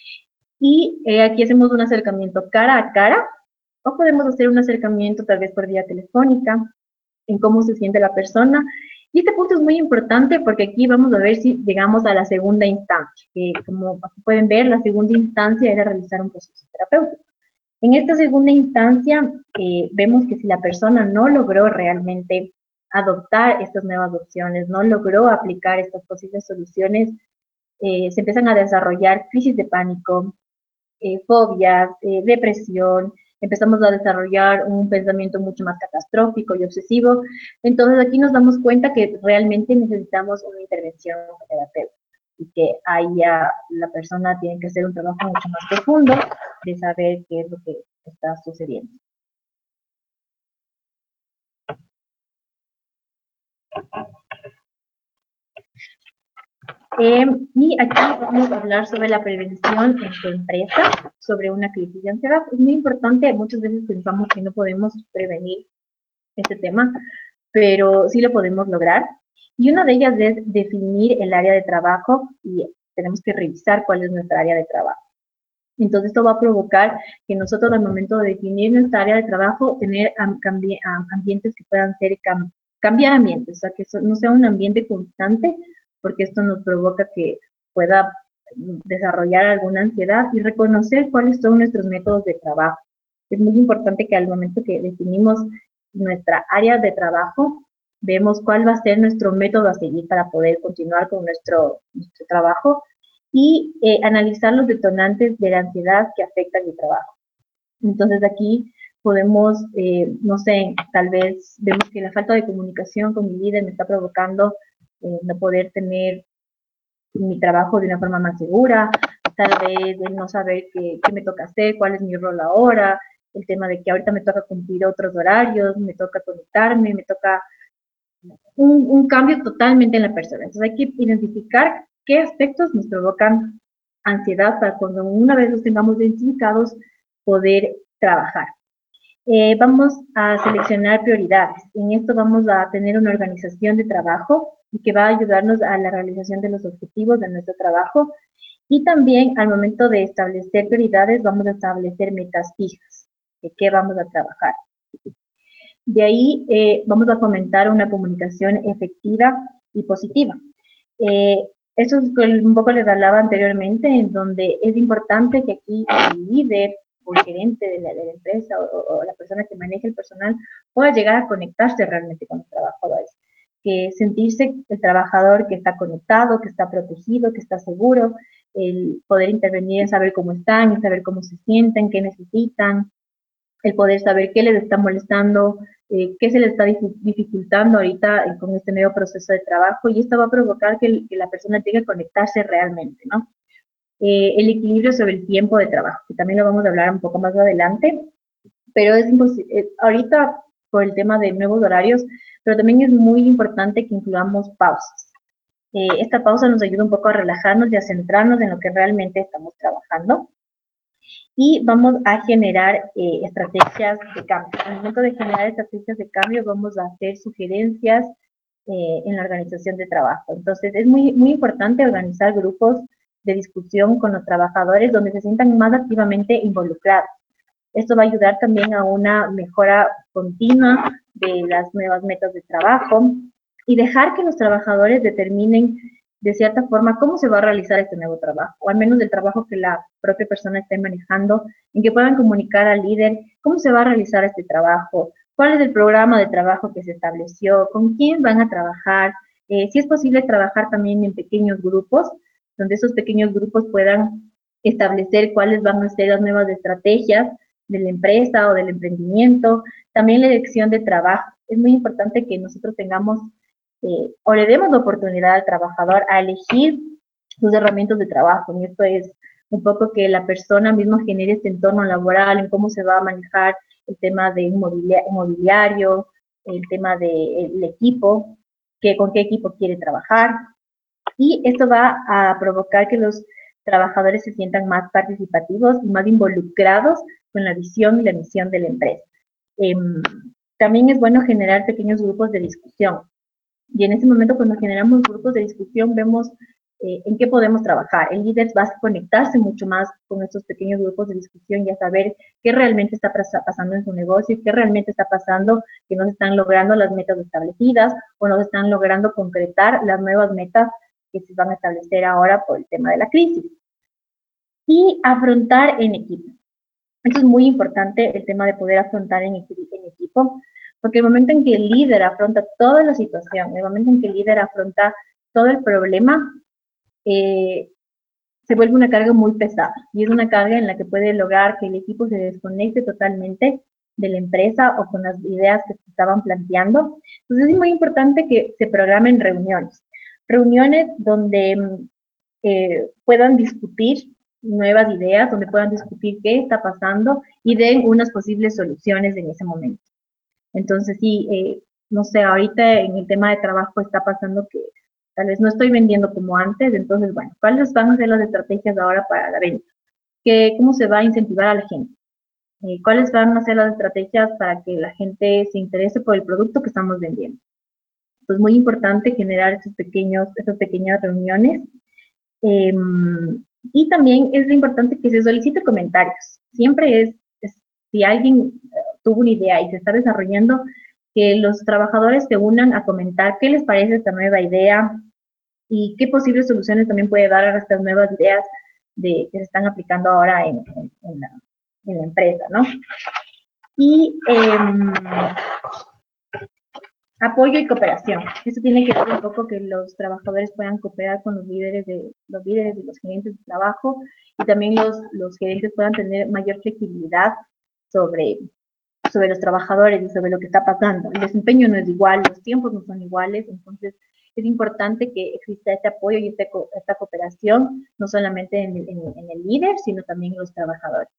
Y eh, aquí hacemos un acercamiento cara a cara o podemos hacer un acercamiento tal vez por vía telefónica, en cómo se siente la persona. Y este punto es muy importante porque aquí vamos a ver si llegamos a la segunda instancia, que como pueden ver, la segunda instancia era realizar un proceso terapéutico. En esta segunda instancia, eh, vemos que si la persona no logró realmente adoptar estas nuevas opciones, no logró aplicar estas posibles soluciones, eh, se empiezan a desarrollar crisis de pánico, eh, fobias, depresión, empezamos a desarrollar un pensamiento mucho más catastrófico y obsesivo. Entonces aquí nos damos cuenta que realmente necesitamos una intervención terapéutica y que ahí ya la persona tiene que hacer un trabajo mucho más profundo de saber qué es lo que está sucediendo. Eh, y aquí vamos a hablar sobre la prevención en tu empresa, sobre una crisis de ansiedad. Es muy importante, muchas veces pensamos que no podemos prevenir este tema, pero sí lo podemos lograr. Y una de ellas es definir el área de trabajo y tenemos que revisar cuál es nuestra área de trabajo. Entonces esto va a provocar que nosotros al momento de definir nuestra área de trabajo, tener ambientes que puedan ser cambiar ambientes, o sea, que no sea un ambiente constante, porque esto nos provoca que pueda desarrollar alguna ansiedad y reconocer cuáles son nuestros métodos de trabajo. Es muy importante que al momento que definimos nuestra área de trabajo, vemos cuál va a ser nuestro método a seguir para poder continuar con nuestro, trabajo y eh, analizar los detonantes de la ansiedad que afectan mi trabajo. Entonces aquí podemos, eh, no sé, tal vez vemos que la falta de comunicación con mi líder me está provocando eh, no poder tener mi trabajo de una forma más segura, tal vez de no saber qué, qué me toca hacer, cuál es mi rol ahora, el tema de que ahorita me toca cumplir otros horarios, me toca conectarme, me toca un, un, cambio totalmente en la persona. Entonces hay que identificar qué aspectos nos provocan ansiedad para cuando una vez los tengamos identificados poder trabajar. Eh, vamos a seleccionar prioridades. En esto vamos a tener una organización de trabajo y que va a ayudarnos a la realización de los objetivos de nuestro trabajo. Y también al momento de establecer prioridades vamos a establecer metas fijas de qué vamos a trabajar. De ahí eh, vamos a fomentar una comunicación efectiva y positiva. Eh, eso es un poco les hablaba anteriormente, en donde es importante que aquí el líder o el gerente de la, empresa o, la persona que maneja el personal pueda llegar a conectarse realmente con los trabajadores. Que sentirse el trabajador que está conectado, que está protegido, que está seguro, el poder intervenir en saber cómo están, en saber cómo se sienten, qué necesitan, el poder saber qué les está molestando, eh, qué se les está dificultando ahorita eh, con este nuevo proceso de trabajo y esto va a provocar que, la persona tenga que conectarse realmente, ¿no? Eh, el equilibrio sobre el tiempo de trabajo, que también lo vamos a hablar un poco más adelante, pero es ahorita por el tema de nuevos horarios, pero también es muy importante que incluyamos pausas. esta pausa nos ayuda un poco a relajarnos y a centrarnos en lo que realmente estamos trabajando y vamos a generar eh, estrategias de cambio. Al momento de generar estrategias de cambio, vamos a hacer sugerencias eh, en la organización de trabajo. Entonces, es muy, muy importante organizar grupos de discusión con los trabajadores donde se sientan más activamente involucrados. Esto va a ayudar también a una mejora continua de las nuevas metas de trabajo y dejar que los trabajadores determinen de cierta forma cómo se va a realizar este nuevo trabajo, o al menos el trabajo que la propia persona esté manejando, en que puedan comunicar al líder cómo se va a realizar este trabajo, cuál es el programa de trabajo que se estableció, con quién van a trabajar, eh, si es posible trabajar también en pequeños grupos, donde esos pequeños grupos puedan establecer cuáles van a ser las nuevas estrategias de la empresa o del emprendimiento, también la elección de trabajo. Es muy importante que nosotros tengamos eh, o le demos la oportunidad al trabajador a elegir sus herramientas de trabajo. Y esto es un poco que la persona misma genere este entorno laboral, en cómo se va a manejar el tema de inmobiliario, el tema del equipo, que, con qué equipo quiere trabajar. Y esto va a provocar que los trabajadores se sientan más participativos y más involucrados con la visión y la misión de la empresa. Em, también es bueno generar pequeños grupos de discusión. Y en ese momento, cuando generamos grupos de discusión, vemos eh, en qué podemos trabajar. El líder va a conectarse mucho más con estos pequeños grupos de discusión y a saber qué realmente está pasando en su negocio, qué realmente está pasando, que no se están logrando las metas establecidas o no se están logrando concretar las nuevas metas que se van a establecer ahora por el tema de la crisis. Y afrontar en equipo. Eso es muy importante, el tema de poder afrontar en, en equipo. Porque el momento en que el líder afronta toda la situación, el momento en que el líder afronta todo el problema, eh, se vuelve una carga muy pesada y es una carga en la que puede lograr que el equipo se desconecte totalmente de la empresa o con las ideas que se estaban planteando. Entonces es muy importante que se programen reuniones, reuniones donde eh, puedan discutir nuevas ideas, donde puedan discutir qué está pasando y den unas posibles soluciones en ese momento. Entonces, sí, eh, no sé, ahorita en el tema de trabajo está pasando que tal vez no estoy vendiendo como antes, entonces, bueno, ¿cuáles van a ser las estrategias ahora para la venta? ¿Qué, ¿Cómo se va a incentivar a la gente? Eh, ¿Cuáles van a ser las estrategias para que la gente se interese por el producto que estamos vendiendo? Pues muy importante generar esos pequeños, esas pequeñas reuniones. Em, y también es importante que se solicite comentarios. Siempre es, si alguien tuvo una idea y se está desarrollando, que los trabajadores se unan a comentar qué les parece esta nueva idea y qué posibles soluciones también puede dar a estas nuevas ideas de, que se están aplicando ahora en, la, empresa, ¿no? Y em, apoyo y cooperación. Eso tiene que ver un poco que los trabajadores puedan cooperar con los líderes de los líderes y los gerentes de trabajo y también los, los gerentes puedan tener mayor flexibilidad sobre sobre los trabajadores y sobre lo que está pasando. El desempeño no es igual, los tiempos no son iguales, entonces es importante que exista este apoyo y este esta cooperación, no solamente en, en el líder, sino también en los trabajadores.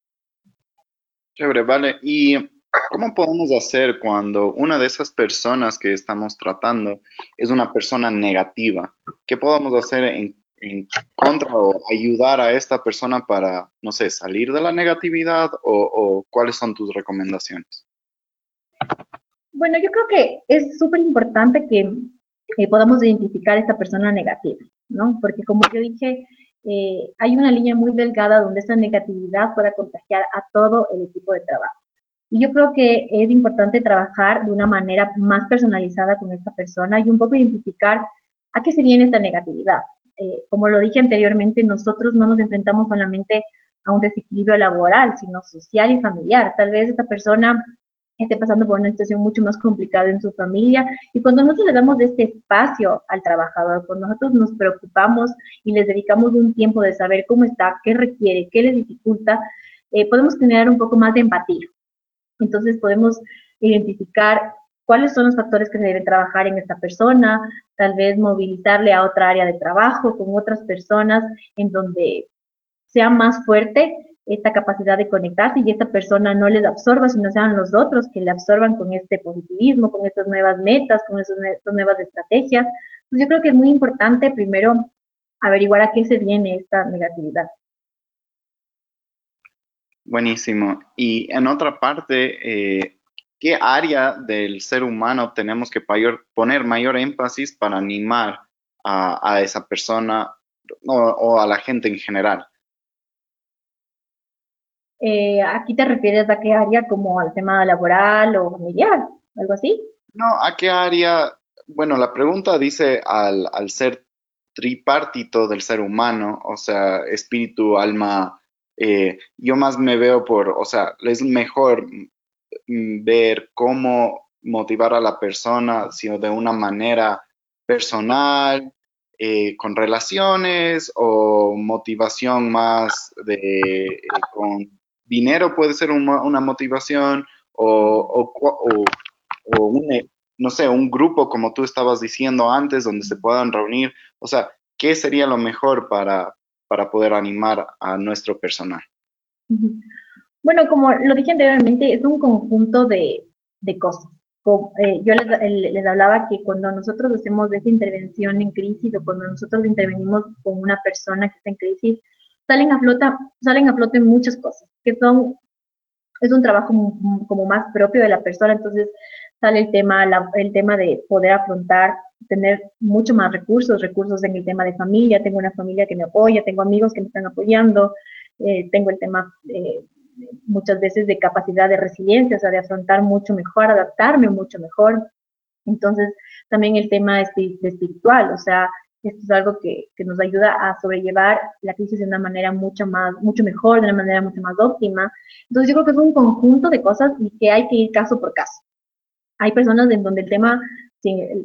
Chévere, vale. ¿Y cómo podemos hacer cuando una de esas personas que estamos tratando es una persona negativa? ¿Qué podemos hacer en, contra o ayudar a esta persona para, no sé, salir de la negatividad o, cuáles son tus recomendaciones? Bueno, yo creo que es súper importante que, que podamos identificar a esta persona negativa, ¿no? Porque como yo dije, eh, hay una línea muy delgada donde esa negatividad pueda contagiar a todo el equipo de trabajo. Y yo creo que es importante trabajar de una manera más personalizada con esta persona y un poco identificar a qué se viene esta negatividad. Eh, como lo dije anteriormente, nosotros no nos enfrentamos solamente a un desequilibrio laboral, sino social y familiar. Tal vez esta persona esté pasando por una situación mucho más complicada en su familia. Y cuando nosotros le damos este espacio al trabajador, cuando nosotros nos preocupamos y les dedicamos un tiempo de saber cómo está, qué requiere, qué le dificulta, eh, podemos generar un poco más de empatía. Entonces podemos identificar cuáles son los factores que se deben trabajar en esta persona, tal vez movilizarle a otra área de trabajo con otras personas en donde sea más fuerte esta capacidad de conectarse y esta persona no les absorba, sino sean los otros que le absorban con este positivismo, con estas nuevas metas, con estas nuevas estrategias. Pues yo creo que es muy importante primero averiguar a qué se viene esta negatividad. Buenísimo. Y en otra parte, eh, ¿qué área del ser humano tenemos que poner mayor énfasis para animar a, esa persona o a la gente en general? Eh, ¿Aquí te refieres a qué área, como al tema laboral o familiar, algo así? No, ¿a qué área? Bueno, la pregunta dice al, al ser tripartito del ser humano, o sea, espíritu, alma, eh, yo más me veo por, o sea, es mejor ver cómo motivar a la persona, sino de una manera personal, eh, con relaciones o motivación más de con dinero puede ser una motivación o, un, eh, no sé, un grupo como tú estabas diciendo antes donde se puedan reunir. O sea, ¿qué sería lo mejor para, para poder animar a nuestro personal? Bueno, como lo dije anteriormente, es un conjunto de, cosas. Eh, yo les, les, hablaba que cuando nosotros hacemos esa intervención en crisis o cuando nosotros intervenimos con una persona que está en crisis, salen a, flota, salen a flote muchas cosas, que son, es un trabajo como más propio de la persona, entonces sale el tema, el tema de poder afrontar, tener mucho más recursos, recursos en el tema de familia, tengo una familia que me apoya, tengo amigos que me están apoyando, eh, tengo el tema eh, muchas veces de capacidad de resiliencia, o sea, de afrontar mucho mejor, adaptarme mucho mejor. Entonces, también el tema espiritual, o sea, esto es algo que, que, nos ayuda a sobrellevar la crisis de una manera mucho más, mucho mejor, de una manera mucho más óptima. Entonces yo creo que es un conjunto de cosas y que hay que ir caso por caso. Hay personas en donde el tema, en,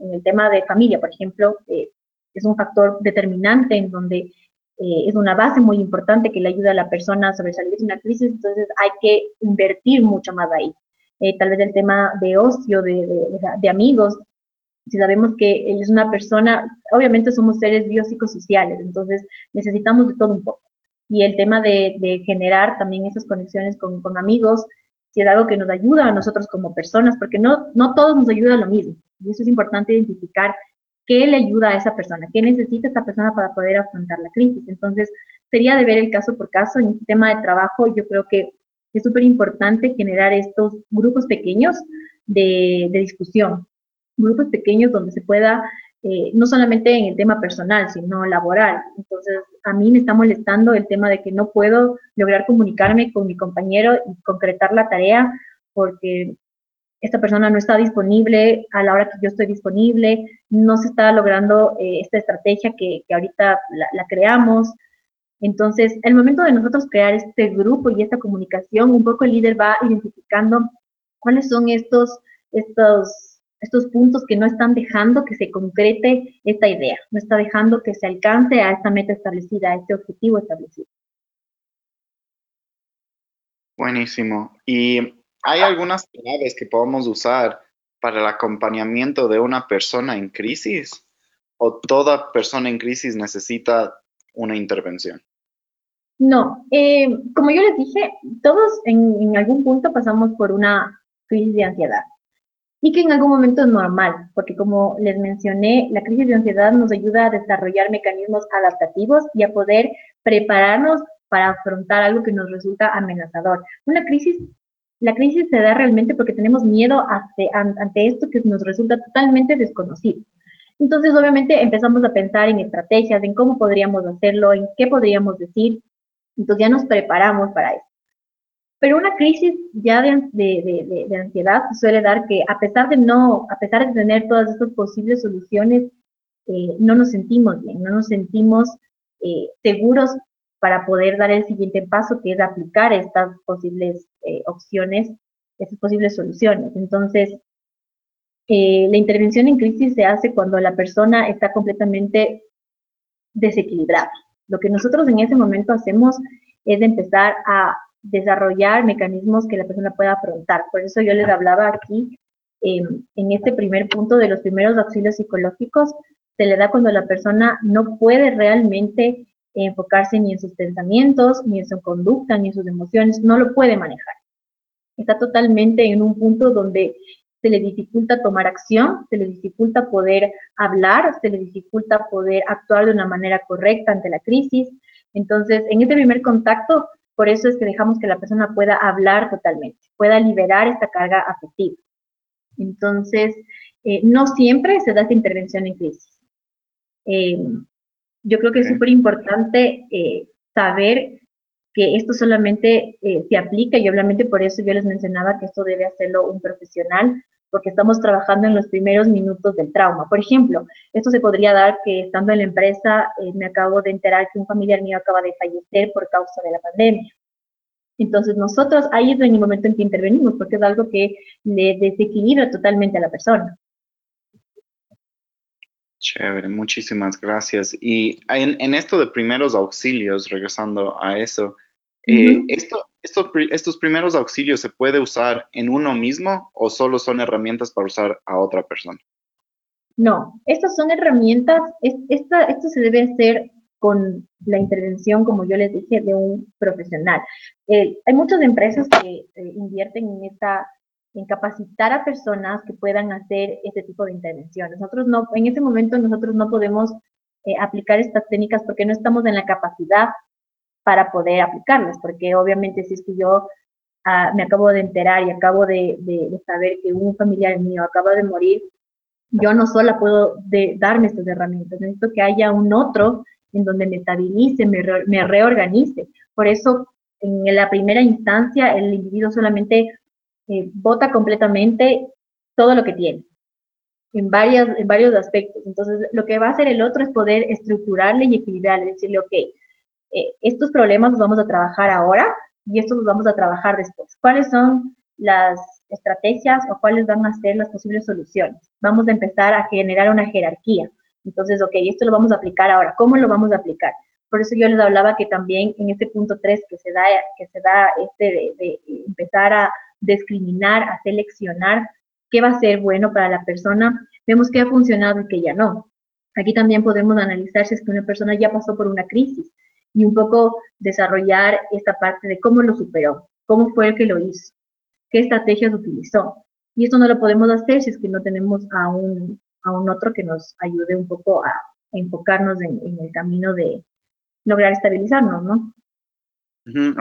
en, el tema de familia, por ejemplo, eh, es un factor determinante en donde eh, es una base muy importante que le ayuda a la persona a sobresalir de una crisis, entonces hay que invertir mucho más ahí. Eh, tal vez el tema de ocio, de, de, de amigos, si sabemos que él es una persona, obviamente somos seres biopsicosociales, entonces necesitamos de todo un poco. Y el tema de, generar también esas conexiones con, amigos, si es algo que nos ayuda a nosotros como personas, porque no, no todos nos ayuda lo mismo. Y eso es importante identificar qué le ayuda a esa persona, qué necesita esa persona para poder afrontar la crisis. Entonces, sería de ver el caso por caso. En este tema de trabajo, yo creo que es súper importante generar estos grupos pequeños de, de discusión, grupos pequeños donde se pueda, eh, no solamente en el tema personal, sino laboral. Entonces, a mí me está molestando el tema de que no puedo lograr comunicarme con mi compañero y concretar la tarea porque esta persona no está disponible a la hora que yo estoy disponible, no se está logrando eh, esta estrategia que, que ahorita la, la, creamos. Entonces, el momento de nosotros crear este grupo y esta comunicación, un poco el líder va identificando cuáles son estos, estos estos puntos que no están dejando que se concrete esta idea, no está dejando que se alcance a esta meta establecida, a este objetivo establecido. Buenísimo. ¿Y hay algunas claves que podemos usar para el acompañamiento de una persona en crisis? o toda persona en crisis necesita una intervención? No, eh, como yo les dije, todos en, en algún punto pasamos por una crisis de ansiedad y que en algún momento es normal, porque como les mencioné, la crisis de ansiedad nos ayuda a desarrollar mecanismos adaptativos y a poder prepararnos para afrontar algo que nos resulta amenazador. Una crisis, la crisis se da realmente porque tenemos miedo ante, ante esto que nos resulta totalmente desconocido. Entonces, obviamente, empezamos a pensar en estrategias, en cómo podríamos hacerlo, en qué podríamos decir. Entonces, ya nos preparamos para eso. Pero una crisis ya de, de, de, ansiedad suele dar que a pesar de no, a pesar de tener todas estas posibles soluciones, eh, no nos sentimos bien, no nos sentimos eh, seguros para poder dar el siguiente paso, que es aplicar estas posibles eh, opciones, estas posibles soluciones. Entonces, la intervención en crisis se hace cuando la persona está completamente desequilibrada. Lo que nosotros en ese momento hacemos es empezar a desarrollar mecanismos que la persona pueda afrontar. Por eso yo les hablaba aquí, em, en este primer punto de los primeros auxilios psicológicos, se le da cuando la persona no puede realmente enfocarse ni en sus pensamientos, ni en su conducta, ni en sus emociones, no lo puede manejar. Está totalmente en un punto donde se le dificulta tomar acción, se le dificulta poder hablar, se le dificulta poder actuar de una manera correcta ante la crisis. Entonces, en este primer contacto, por eso es que dejamos que la persona pueda hablar totalmente, pueda liberar esta carga afectiva. Entonces, eh, no siempre se da esta intervención en crisis. Eh, yo creo que es súper importante eh, saber que esto solamente se aplica y obviamente por eso yo les mencionaba que esto debe hacerlo un profesional porque estamos trabajando en los primeros minutos del trauma. Por ejemplo, esto se podría dar que estando en la empresa eh, me acabo de enterar que un familiar mío acaba de fallecer por causa de la pandemia. Entonces nosotros ahí es en el momento en que intervenimos porque es algo que le desequilibra totalmente a la persona. Chévere, muchísimas gracias. Y en, en esto de primeros auxilios, regresando a eso, eh, esto, ¿Estos primeros auxilios se puede usar en uno mismo o solo son herramientas para usar a otra persona? No, estas son herramientas, esta, esto se debe hacer con la intervención, como yo les dije, de un profesional. Eh, hay muchas empresas que eh, invierten en esta en capacitar a personas que puedan hacer este tipo de intervenciones. Nosotros no, en ese momento nosotros no podemos aplicar estas técnicas porque no estamos en la capacidad para poder aplicarlas, porque obviamente si es que yo ah, me acabo de enterar y acabo de, saber que un familiar mío acaba de morir, yo no sola puedo darme estas herramientas, necesito que haya un otro en donde me estabilice, me, reorganice. Por eso, en la primera instancia, el individuo solamente eh, vota completamente todo lo que tiene, en, varias, en varios aspectos. Entonces, lo que va a hacer el otro es poder estructurarle y equilibrarle, decirle, ok, eh, estos problemas los vamos a trabajar ahora y estos los vamos a trabajar después. ¿Cuáles son las estrategias o cuáles van a ser las posibles soluciones? Vamos a empezar a generar una jerarquía. Entonces, ok, esto lo vamos a aplicar ahora. ¿Cómo lo vamos a aplicar? Por eso yo les hablaba que también en este punto 3 que se da, que se da este de, empezar a discriminar, a seleccionar qué va a ser bueno para la persona, vemos que ha funcionado y que ya no. Aquí también podemos analizar si es que una persona ya pasó por una crisis, y un poco desarrollar esta parte de cómo lo superó, cómo fue el que lo hizo, qué estrategias utilizó. Y esto no lo podemos hacer si es que no tenemos a un, a un otro que nos ayude un poco a, enfocarnos en, el camino de lograr estabilizarnos, ¿no?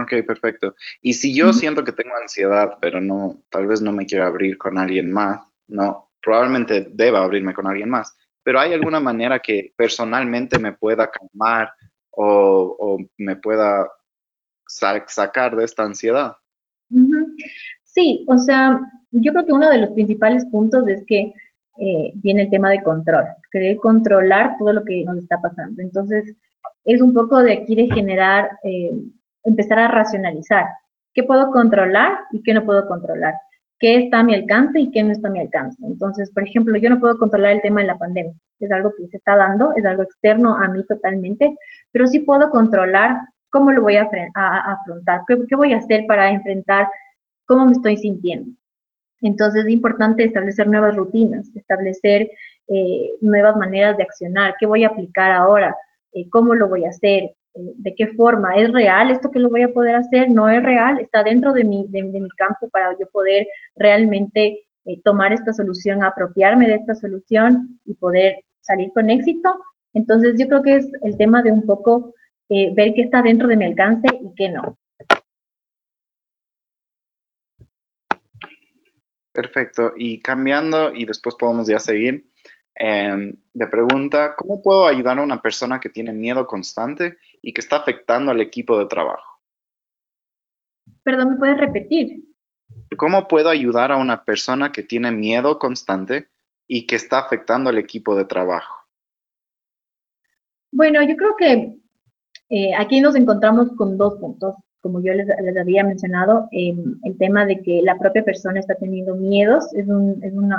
ok, perfecto. Y si yo siento que tengo ansiedad, pero no, tal vez no me quiero abrir con alguien más, no, probablemente deba abrirme con alguien más, pero hay alguna manera que personalmente me pueda calmar o, me pueda sacar de esta ansiedad. Sí, o sea, yo creo que uno de los principales puntos es que eh, viene el tema de control, querer controlar todo lo que nos está pasando. Entonces, es un poco de aquí de generar, eh, empezar a racionalizar qué puedo controlar y qué no puedo controlar, qué está a mi alcance y qué no está a mi alcance. Entonces, por ejemplo, yo no puedo controlar el tema de la pandemia, es algo que se está dando, es algo externo a mí totalmente, pero sí puedo controlar cómo lo voy a, afrontar, ¿Qué, voy a hacer para enfrentar cómo me estoy sintiendo. Entonces es importante establecer nuevas rutinas, establecer eh, nuevas maneras de accionar, qué voy a aplicar ahora, eh, cómo lo voy a hacer, de qué forma, ¿es real esto que lo voy a poder hacer? ¿No es real? ¿Está dentro de mi, de, mi campo para yo poder realmente tomar esta solución, apropiarme de esta solución y poder salir con éxito? Entonces yo creo que es el tema de un poco ver qué está dentro de mi alcance y qué no. Perfecto. Y cambiando, y después podemos ya seguir, eh, de pregunta, ¿cómo puedo ayudar a una persona que tiene miedo constante y que está afectando al equipo de trabajo? Perdón, ¿me puedes repetir? ¿Cómo puedo ayudar a una persona que tiene miedo constante y que está afectando al equipo de trabajo? Bueno, yo creo que eh, aquí nos encontramos con dos puntos como yo les, había mencionado, el tema de que la propia persona está teniendo miedos es, un, es un,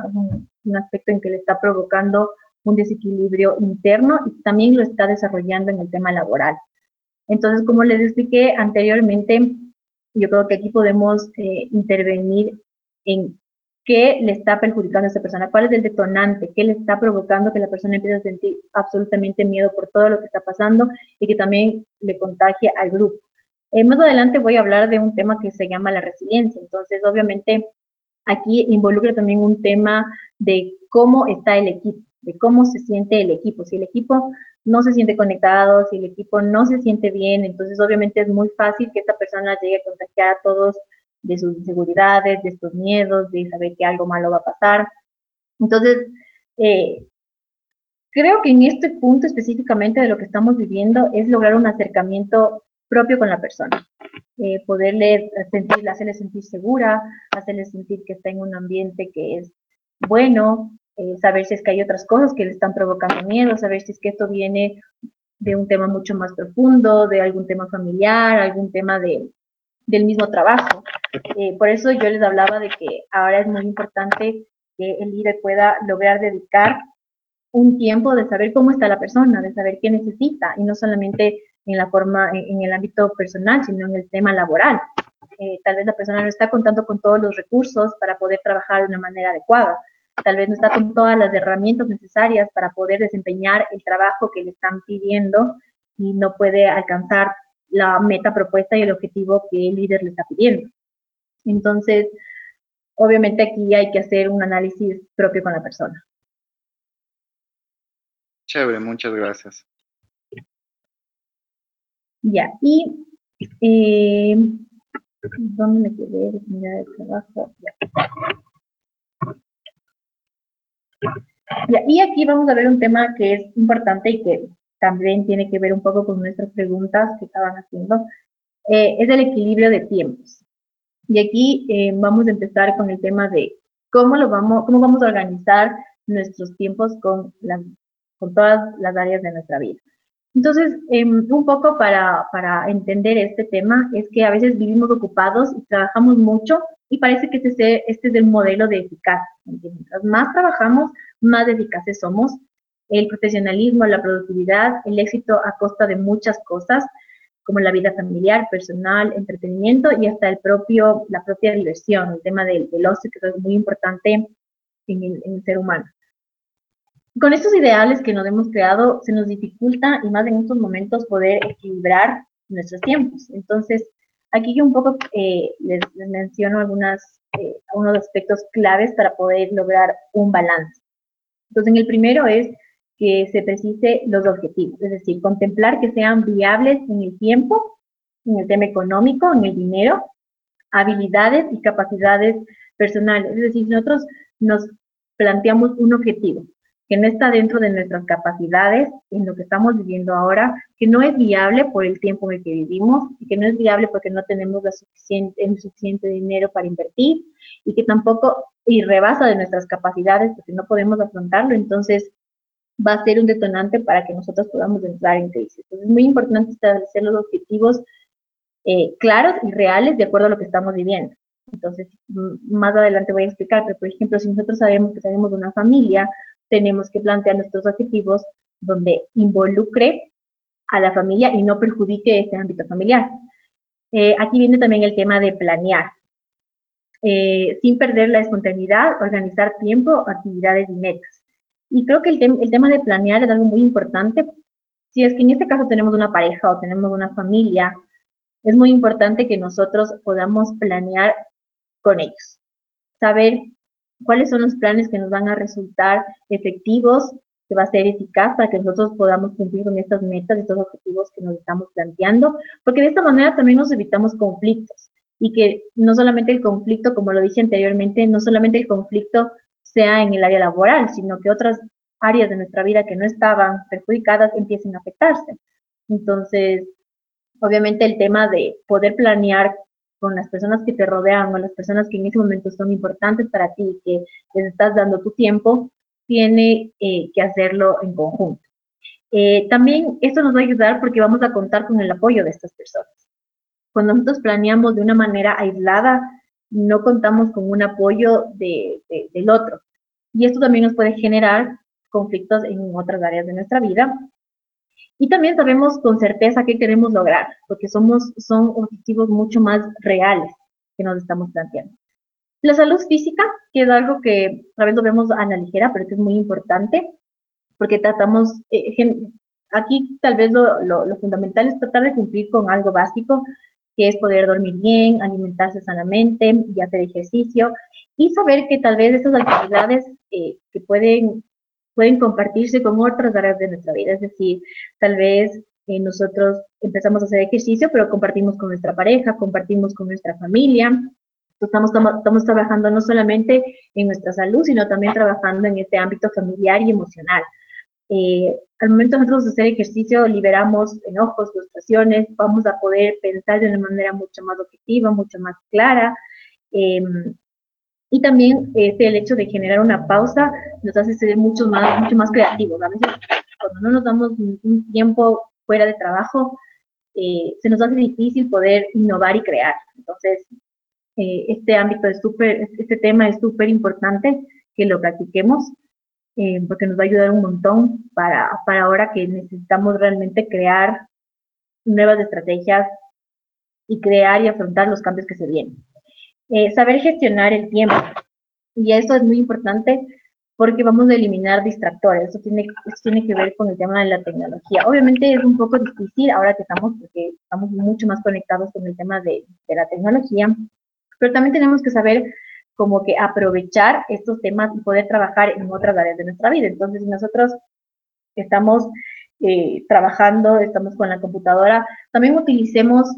aspecto en que le está provocando un desequilibrio interno y también lo está desarrollando en el tema laboral. Entonces, como les expliqué anteriormente, yo creo que aquí podemos eh, intervenir en qué le está perjudicando a esa persona, cuál es el detonante, qué le está provocando que la persona empiece a sentir absolutamente miedo por todo lo que está pasando y que también le contagie al grupo. Eh, más adelante voy a hablar de un tema que se llama la resiliencia. Entonces, obviamente, aquí involucra también un tema de cómo está el equipo, de cómo se siente el equipo. Si el equipo no se siente conectado, si el equipo no se siente bien, entonces obviamente es muy fácil que esta persona llegue a contagiar a todos de sus inseguridades, de estos miedos, de saber que algo malo va a pasar. Entonces, eh, creo que en este punto específicamente de lo que estamos viviendo es lograr un acercamiento propio con la persona. Eh, poderle sentir, hacerle sentir segura, hacerle sentir que está en un ambiente que es bueno, eh, saber si es que hay otras cosas que le están provocando miedo, saber si es que esto viene de un tema mucho más profundo, de algún tema familiar, algún tema de, del mismo trabajo. Eh, por eso yo les hablaba de que ahora es muy importante que el líder pueda lograr dedicar un tiempo de saber cómo está la persona, de saber qué necesita y no solamente en la forma, en, el ámbito personal, sino en el tema laboral. Eh, tal vez la persona no está contando con todos los recursos para poder trabajar de una manera adecuada. Tal vez no está con todas las herramientas necesarias para poder desempeñar el trabajo que le están pidiendo y no puede alcanzar la meta propuesta y el objetivo que el líder le está pidiendo. Entonces, obviamente aquí hay que hacer un análisis propio con la persona. Chévere, muchas gracias. Ya, y eh, ¿dónde me quedé? de trabajo. Ya. Y aquí vamos a ver un tema que es importante y que también tiene que ver un poco con nuestras preguntas que estaban haciendo, eh, es el equilibrio de tiempos. Y aquí eh, vamos a empezar con el tema de cómo lo vamos, cómo vamos a organizar nuestros tiempos con, todas las áreas de nuestra vida. Entonces, em, un poco para, entender este tema es que a veces vivimos ocupados y trabajamos mucho y parece que este, este es el modelo de eficacia. Mientras más trabajamos, más eficaces somos. El profesionalismo, la productividad, el éxito a costa de muchas cosas, como la vida familiar, personal, entretenimiento y hasta el propio, la propia diversión, el tema del, del ocio, que es muy importante en el ser humano con estos ideales que nos hemos creado, se nos dificulta, y más en estos momentos, poder equilibrar nuestros tiempos. Entonces, aquí yo un poco eh, les, menciono algunas, eh, algunos aspectos claves para poder lograr un balance. Entonces, en el primero es que se precise los objetivos, es decir, contemplar que sean viables en el tiempo, en el tema económico, en el dinero, habilidades y capacidades personales. Es decir, nosotros nos planteamos un objetivo, que no está dentro de nuestras capacidades en lo que estamos viviendo ahora, que no es viable por el tiempo en el que vivimos y que no es viable porque no tenemos suficiente, el suficiente dinero para invertir y que tampoco y rebasa de nuestras capacidades porque no podemos afrontarlo, entonces va a ser un detonante para que nosotros podamos entrar en crisis. Entonces es muy importante establecer los objetivos eh, claros y reales de acuerdo a lo que estamos viviendo. Entonces, más adelante voy a explicar, pero por ejemplo, si nosotros sabemos que tenemos una familia, tenemos que plantear nuestros objetivos donde involucre a la familia y no perjudique ese ámbito familiar. Eh, aquí viene también el tema de planear. eh, sin perder la espontaneidad, organizar tiempo, actividades y metas. Y creo que el, el tema de planear es algo muy importante. Si es que en este caso tenemos una pareja o tenemos una familia, es muy importante que nosotros podamos planear con ellos, saber cuáles son los planes que nos van a resultar efectivos, que va a ser eficaz para que nosotros podamos cumplir con estas metas, estos objetivos que nos estamos planteando, porque de esta manera también nos evitamos conflictos y que no solamente el conflicto, como lo dije anteriormente, no solamente el conflicto sea en el área laboral, sino que otras áreas de nuestra vida que no estaban perjudicadas empiecen a afectarse. Entonces, obviamente el tema de poder planear con las personas que te rodean o las personas que en ese momento son importantes para ti y que les estás dando tu tiempo, tiene eh, que hacerlo en conjunto. Eh, también esto nos va a ayudar porque vamos a contar con el apoyo de estas personas. Cuando nosotros planeamos de una manera aislada, no contamos con un apoyo de, del otro. Y esto también nos puede generar conflictos en otras áreas de nuestra vida y también sabemos con certeza qué queremos lograr, porque somos, son objetivos mucho más reales que nos estamos planteando. La salud física, que es algo que a veces lo vemos a la ligera, pero que es muy importante, porque tratamos, eh, aquí tal vez lo, lo, fundamental es tratar de cumplir con algo básico, que es poder dormir bien, alimentarse sanamente y hacer ejercicio, y saber que tal vez esas actividades eh, que pueden pueden compartirse con otras áreas de nuestra vida. Es decir, tal vez eh, nosotros empezamos a hacer ejercicio, pero compartimos con nuestra pareja, compartimos con nuestra familia. Estamos, estamos trabajando no solamente en nuestra salud, sino también trabajando en este ámbito familiar y emocional. Eh, al momento de nosotros hacer ejercicio, liberamos enojos, frustraciones, vamos a poder pensar de una manera mucho más objetiva, mucho más clara. Eh, y también este, el hecho de generar una pausa nos hace ser mucho más, mucho más creativos. A veces cuando no nos damos un tiempo fuera de trabajo, eh, se nos hace difícil poder innovar y crear. Entonces, eh, este ámbito es súper, este tema es súper importante que lo practiquemos, eh, porque nos va a ayudar un montón para, para ahora que necesitamos realmente crear nuevas estrategias y crear y afrontar los cambios que se vienen. Eh, saber gestionar el tiempo. Y eso es muy importante porque vamos a eliminar distractores. Eso tiene, tiene que ver con el tema de la tecnología. Obviamente es un poco difícil ahora que estamos, porque estamos mucho más conectados con el tema de, de la tecnología, pero también tenemos que saber como que aprovechar estos temas y poder trabajar en otras áreas de nuestra vida. Entonces, nosotros estamos eh, trabajando, estamos con la computadora, también utilicemos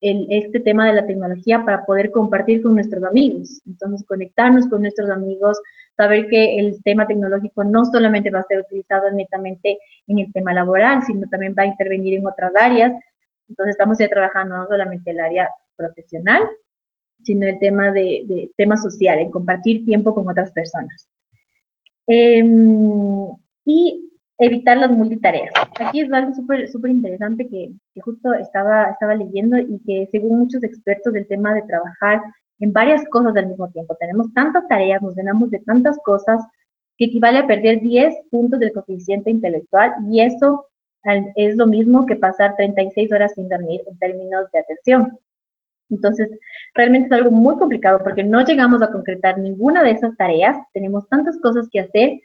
este tema de la tecnología para poder compartir con nuestros amigos. Entonces, conectarnos con nuestros amigos, saber que el tema tecnológico no solamente va a ser utilizado netamente en el tema laboral, sino también va a intervenir en otras áreas. Entonces, estamos ya trabajando no solamente el área profesional, sino el tema de, tema social, en compartir tiempo con otras personas. Em, y evitar las multitareas. Aquí es algo súper súper interesante que, que, justo estaba, estaba leyendo y que según muchos expertos del tema de trabajar en varias cosas al mismo tiempo, tenemos tantas tareas, nos llenamos de tantas cosas que equivale a perder 10 puntos del coeficiente intelectual y eso es lo mismo que pasar 36 horas sin dormir en términos de atención. Entonces, realmente es algo muy complicado porque no llegamos a concretar ninguna de esas tareas, tenemos tantas cosas que hacer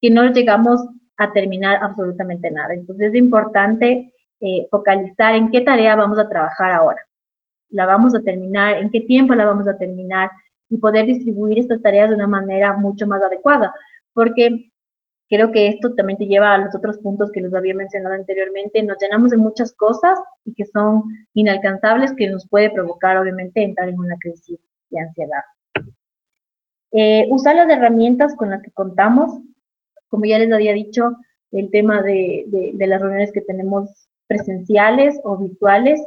que no llegamos a terminar absolutamente nada. Entonces es importante eh, focalizar en qué tarea vamos a trabajar ahora. La vamos a terminar, en qué tiempo la vamos a terminar y poder distribuir estas tareas de una manera mucho más adecuada. Porque creo que esto también te lleva a los otros puntos que les había mencionado anteriormente. Nos llenamos de muchas cosas y que son inalcanzables, que nos puede provocar, obviamente, entrar en una crisis de ansiedad. Eh, usar las herramientas con las que contamos como ya les había dicho, el tema de, de, las reuniones que tenemos presenciales o virtuales,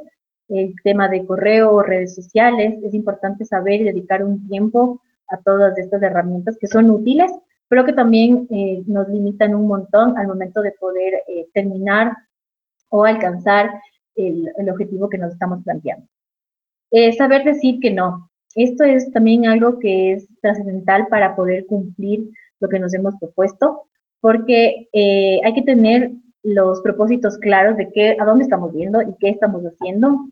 el tema de correo o redes sociales, es importante saber y dedicar un tiempo a todas estas herramientas que son útiles, pero que también eh, nos limitan un montón al momento de poder eh, terminar o alcanzar el, el, objetivo que nos estamos planteando. Eh, saber decir que no. Esto es también algo que es trascendental para poder cumplir lo que nos hemos propuesto porque eh, hay que tener los propósitos claros de qué, a dónde estamos viendo y qué estamos haciendo,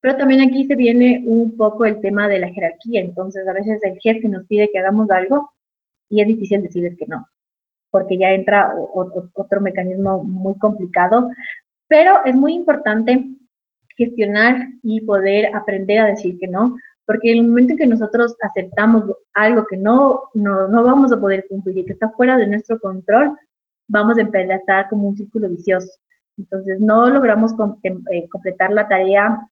Pero también aquí se viene un poco el tema de la jerarquía, entonces a veces el jefe nos pide que hagamos algo y es difícil decirles que no, porque ya entra otro mecanismo muy complicado, pero es muy importante gestionar y poder aprender a decir que no, porque en el momento en que nosotros aceptamos algo que no, no, no vamos a poder cumplir y que está fuera de nuestro control, vamos a empezar como un círculo vicioso. Entonces, no logramos eh, completar la tarea,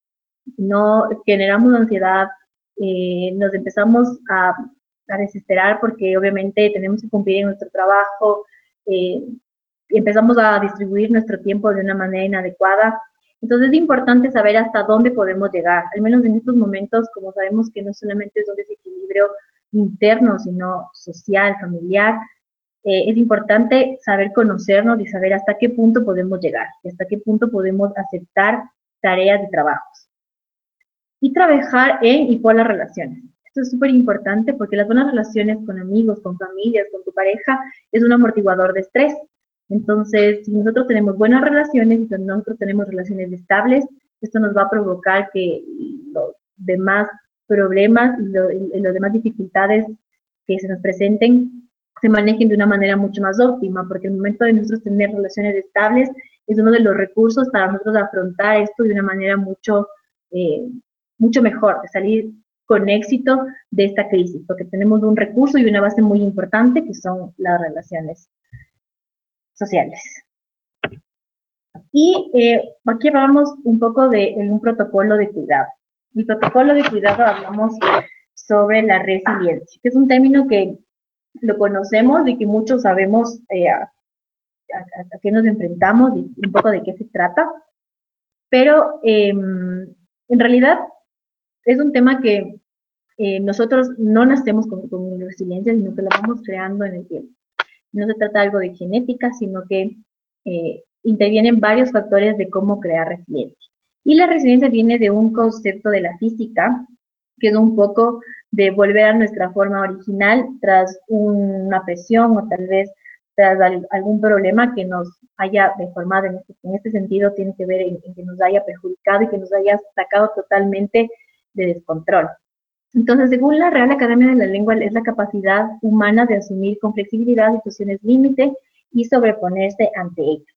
no generamos ansiedad, eh, nos empezamos a, a, desesperar porque obviamente tenemos que cumplir en nuestro trabajo, eh, empezamos a distribuir nuestro tiempo de una manera inadecuada entonces es importante saber hasta dónde podemos llegar, al menos en estos momentos, como sabemos que no solamente es un desequilibrio interno, sino social, familiar, eh, es importante saber conocernos y saber hasta qué punto podemos llegar y hasta qué punto podemos aceptar tareas y trabajos. Y trabajar en y por las relaciones. Esto es súper importante porque las buenas relaciones con amigos, con familias, con tu pareja, es un amortiguador de estrés. Entonces, si nosotros tenemos buenas relaciones y si nosotros tenemos relaciones estables, esto nos va a provocar que los demás problemas y, las demás dificultades que se nos presenten se manejen de una manera mucho más óptima, porque el momento de nosotros tener relaciones estables es uno de los recursos para nosotros afrontar esto de una manera mucho, eh, mucho mejor, de salir con éxito de esta crisis, porque tenemos un recurso y una base muy importante que son las relaciones sociales. Y eh, aquí hablamos un poco de un protocolo de cuidado. El protocolo de cuidado hablamos sobre la resiliencia, que es un término que lo conocemos y que muchos sabemos eh, a, qué nos enfrentamos y un poco de qué se trata, pero em, en realidad es un tema que eh, nosotros no nacemos con, con resiliencia, sino que la vamos creando en el tiempo no se trata algo de genética, sino que eh, intervienen varios factores de cómo crear resiliencia. Y la resiliencia viene de un concepto de la física, que es un poco de volver a nuestra forma original tras una presión o tal vez tras algún problema que nos haya deformado. En este, en este sentido, tiene que ver en que nos haya perjudicado y que nos haya sacado totalmente de descontrol. Entonces, según la Real Academia de la Lengua, es la capacidad humana de asumir con flexibilidad situaciones límite y sobreponerse ante ellas.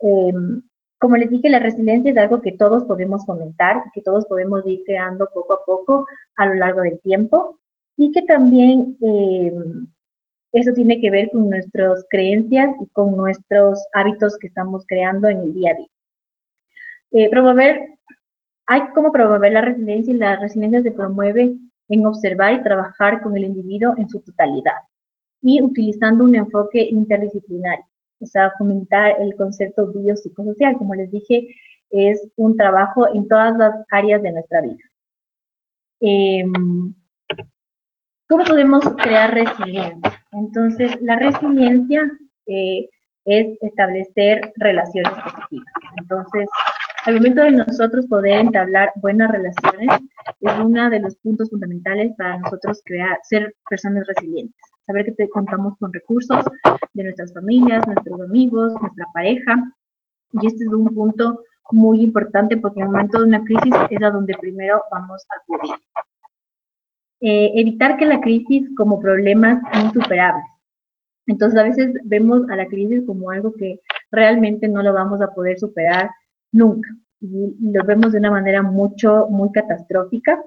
Em, como les dije, la resiliencia es algo que todos podemos fomentar, que todos podemos ir creando poco a poco a lo largo del tiempo y que también em, eso tiene que ver con nuestras creencias y con nuestros hábitos que estamos creando en el día a día. Eh, promover, hay como promover la resiliencia y la resiliencia se promueve en observar y trabajar con el individuo en su totalidad y utilizando un enfoque interdisciplinario, o sea, fomentar el concepto biopsicosocial, como les dije, es un trabajo en todas las áreas de nuestra vida. Em, ¿Cómo podemos crear resiliencia? Entonces, la resiliencia eh, es establecer relaciones positivas. Entonces, al momento de nosotros poder entablar buenas relaciones, es uno de los puntos fundamentales para nosotros crear, ser personas resilientes. Saber que te contamos con recursos de nuestras familias, nuestros amigos, nuestra pareja. Y este es un punto muy importante porque en el momento de una crisis es a donde primero vamos a acudir. Eh, evitar que la crisis como problemas insuperables. Entonces a veces vemos a la crisis como algo que realmente no lo vamos a poder superar nunca. Y, lo vemos de una manera mucho, muy catastrófica.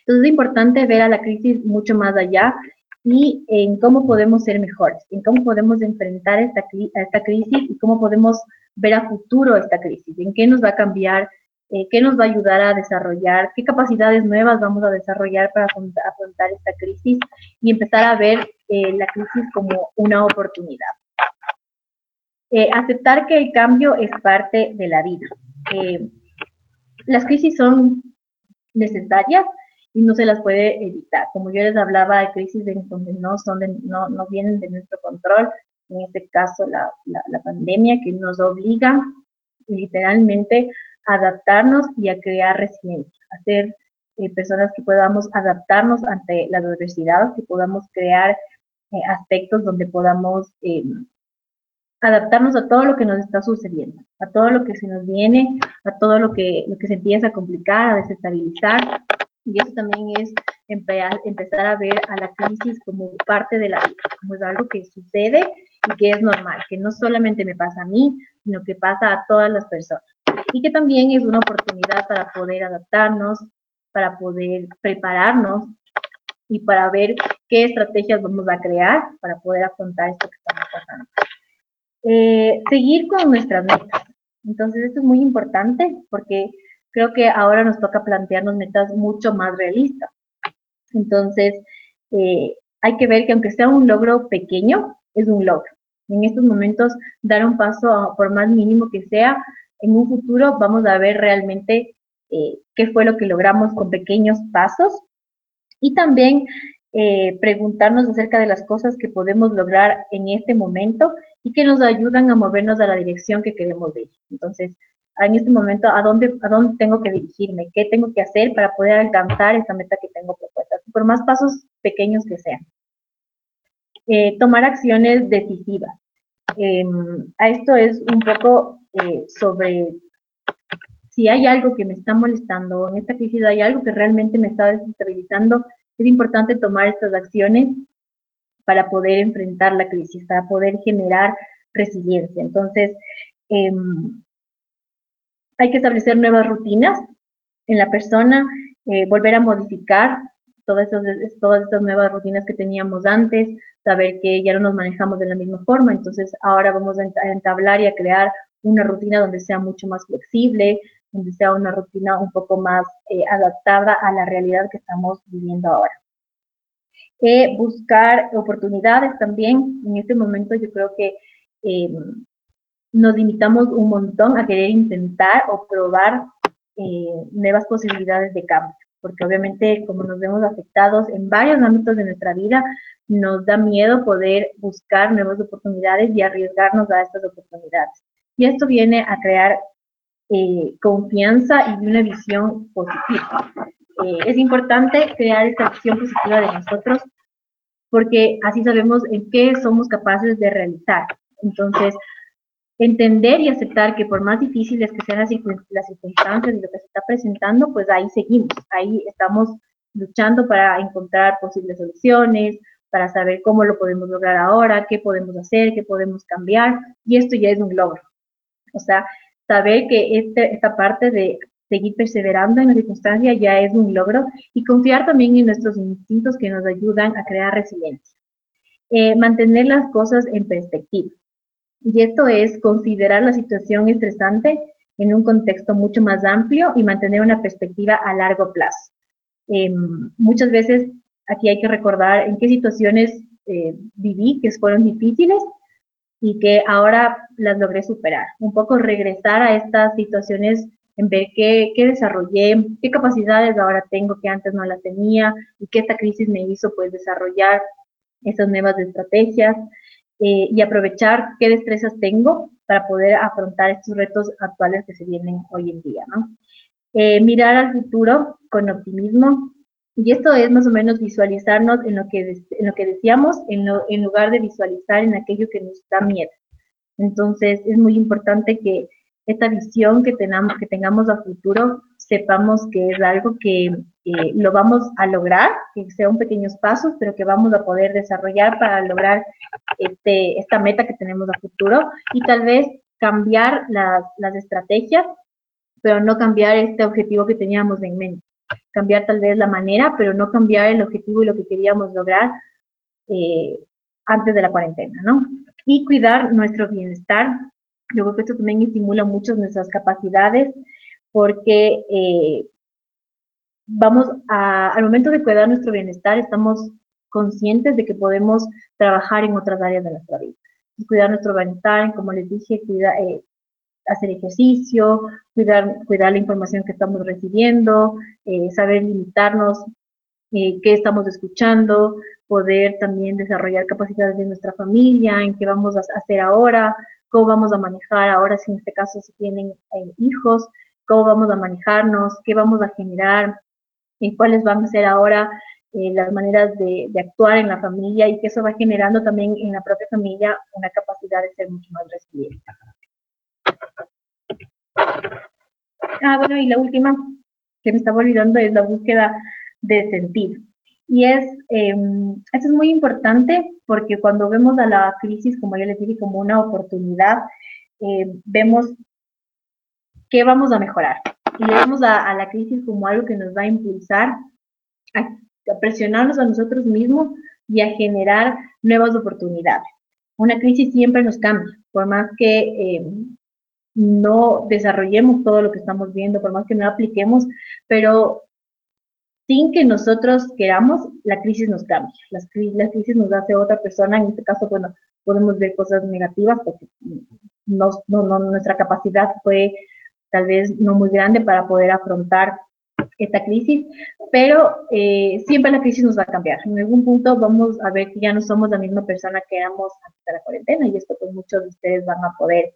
Entonces es importante ver a la crisis mucho más allá y en cómo podemos ser mejores, en cómo podemos enfrentar esta, esta crisis y cómo podemos ver a futuro esta crisis, en qué nos va a cambiar, eh, qué nos va a ayudar a desarrollar, qué capacidades nuevas vamos a desarrollar para afrontar esta crisis y empezar a ver eh, la crisis como una oportunidad. Eh, aceptar que el cambio es parte de la vida. Eh, las crisis son necesarias y no se las puede evitar. Como yo les hablaba de crisis de, donde no, son no, no vienen de nuestro control, en este caso la, la, pandemia que nos obliga literalmente a adaptarnos y a crear resiliencia, a ser eh, personas que podamos adaptarnos ante la adversidad, que podamos crear aspectos donde podamos adaptarnos a todo lo que nos está sucediendo, a todo lo que se nos viene, a todo lo que, lo que se empieza a complicar, a desestabilizar. Y eso también es empezar a ver a la crisis como parte de la vida, como es algo que sucede y que es normal, que no solamente me pasa a mí, sino que pasa a todas las personas. Y que también es una oportunidad para poder adaptarnos, para poder prepararnos y para ver qué estrategias vamos a crear para poder afrontar esto que estamos pasando. Eh, seguir con nuestras metas. Entonces, esto es muy importante porque creo que ahora nos toca plantearnos metas mucho más realistas. Entonces, eh, hay que ver que aunque sea un logro pequeño, es un logro. En estos momentos, dar un paso, por más mínimo que sea, en un futuro vamos a ver realmente eh, qué fue lo que logramos con pequeños pasos y también preguntarnos acerca de las cosas que podemos lograr en este momento y que nos ayudan a movernos a la dirección que queremos ir. Entonces, en este momento, ¿a dónde, ¿a dónde tengo que dirigirme? ¿Qué tengo que hacer para poder alcanzar esta meta que tengo propuesta? Por más pasos pequeños que sean. Eh, tomar acciones decisivas. Em, a esto es un poco eh, sobre si hay algo que me está molestando, en esta crisis hay algo que realmente me está desestabilizando, es importante tomar estas acciones para poder enfrentar la crisis, para poder generar resiliencia. Entonces, em, hay que establecer nuevas rutinas en la persona, eh, volver a modificar todas esas, todas estas nuevas rutinas que teníamos antes, saber que ya no nos manejamos de la misma forma, entonces ahora vamos a entablar y a crear una rutina donde sea mucho más flexible, donde sea una rutina un poco más eh, adaptada a la realidad que estamos viviendo ahora. Eh, buscar oportunidades también. En este momento yo creo que eh, nos limitamos un montón a querer intentar o probar nuevas posibilidades de cambio, porque obviamente como nos vemos afectados en varios ámbitos de nuestra vida, nos da miedo poder buscar nuevas oportunidades y arriesgarnos a estas oportunidades. Y esto viene a crear eh, confianza y una visión positiva. Eh, es importante crear esta visión positiva de nosotros porque así sabemos en qué somos capaces de realizar. Entonces, entender y aceptar que por más difíciles que sean las, circunstancias y lo que se está presentando, pues ahí seguimos, ahí estamos luchando para encontrar posibles soluciones, para saber cómo lo podemos lograr ahora, qué podemos hacer, qué podemos cambiar, y esto ya es un logro. O sea, saber que este, esta parte de seguir perseverando en la circunstancia ya es un logro y confiar también en nuestros instintos que nos ayudan a crear resiliencia. Eh, mantener las cosas en perspectiva. Y esto es considerar la situación estresante en un contexto mucho más amplio y mantener una perspectiva a largo plazo. Em, muchas veces aquí hay que recordar en qué situaciones eh, viví que fueron difíciles y que ahora las logré superar. Un poco regresar a estas situaciones en ver qué, qué, desarrollé, qué capacidades ahora tengo que antes no las tenía y que esta crisis me hizo pues desarrollar esas nuevas estrategias eh, y aprovechar qué destrezas tengo para poder afrontar estos retos actuales que se vienen hoy en día, ¿no? Eh, mirar al futuro con optimismo, y esto es más o menos visualizarnos en lo que, en lo que decíamos, en, en lugar de visualizar en aquello que nos da miedo. Entonces, es muy importante que esta visión que, tengamos, que tengamos a futuro, sepamos que es algo que lo vamos a lograr, que sean pequeños pasos, pero que vamos a poder desarrollar para lograr este, esta meta que tenemos a futuro y tal vez cambiar las, las estrategias, pero no cambiar este objetivo que teníamos en mente cambiar tal vez la manera, pero no cambiar el objetivo y lo que queríamos lograr eh, antes de la cuarentena, ¿no? Y cuidar nuestro bienestar. Yo creo que esto también estimula mucho nuestras capacidades porque eh, vamos a, al momento de cuidar nuestro bienestar, estamos conscientes de que podemos trabajar en otras áreas de nuestra vida. cuidar nuestro bienestar, como les dije, cuida, eh, hacer ejercicio, cuidar, cuidar la información que estamos recibiendo, eh, saber limitarnos, eh, qué estamos escuchando, poder también desarrollar capacidades de nuestra familia, en qué vamos a hacer ahora, cómo vamos a manejar ahora, si en este caso se tienen eh, hijos, cómo vamos a manejarnos, qué vamos a generar, cuáles van a ser ahora eh, las maneras de, de, actuar en la familia y que eso va generando también en la propia familia una capacidad de ser mucho más resiliente. Ah, bueno, y la última que me estaba olvidando es la búsqueda de sentido. Y es, eh, esto es muy importante porque cuando vemos a la crisis, como yo les dije, como una oportunidad, eh, vemos qué vamos a mejorar. Y vemos a, a, la crisis como algo que nos va a impulsar a, a presionarnos a nosotros mismos y a generar nuevas oportunidades. Una crisis siempre nos cambia, por más que eh, no desarrollemos todo lo que estamos viendo, por más que no apliquemos, pero sin que nosotros queramos, la crisis nos cambia. Las, la crisis nos hace otra persona, en este caso, bueno, podemos ver cosas negativas porque no, no, no, nuestra capacidad fue tal vez no muy grande para poder afrontar esta crisis, pero eh, siempre la crisis nos va a cambiar. En algún punto vamos a ver que ya no somos la misma persona que éramos antes de la cuarentena y esto pues muchos de ustedes van a poder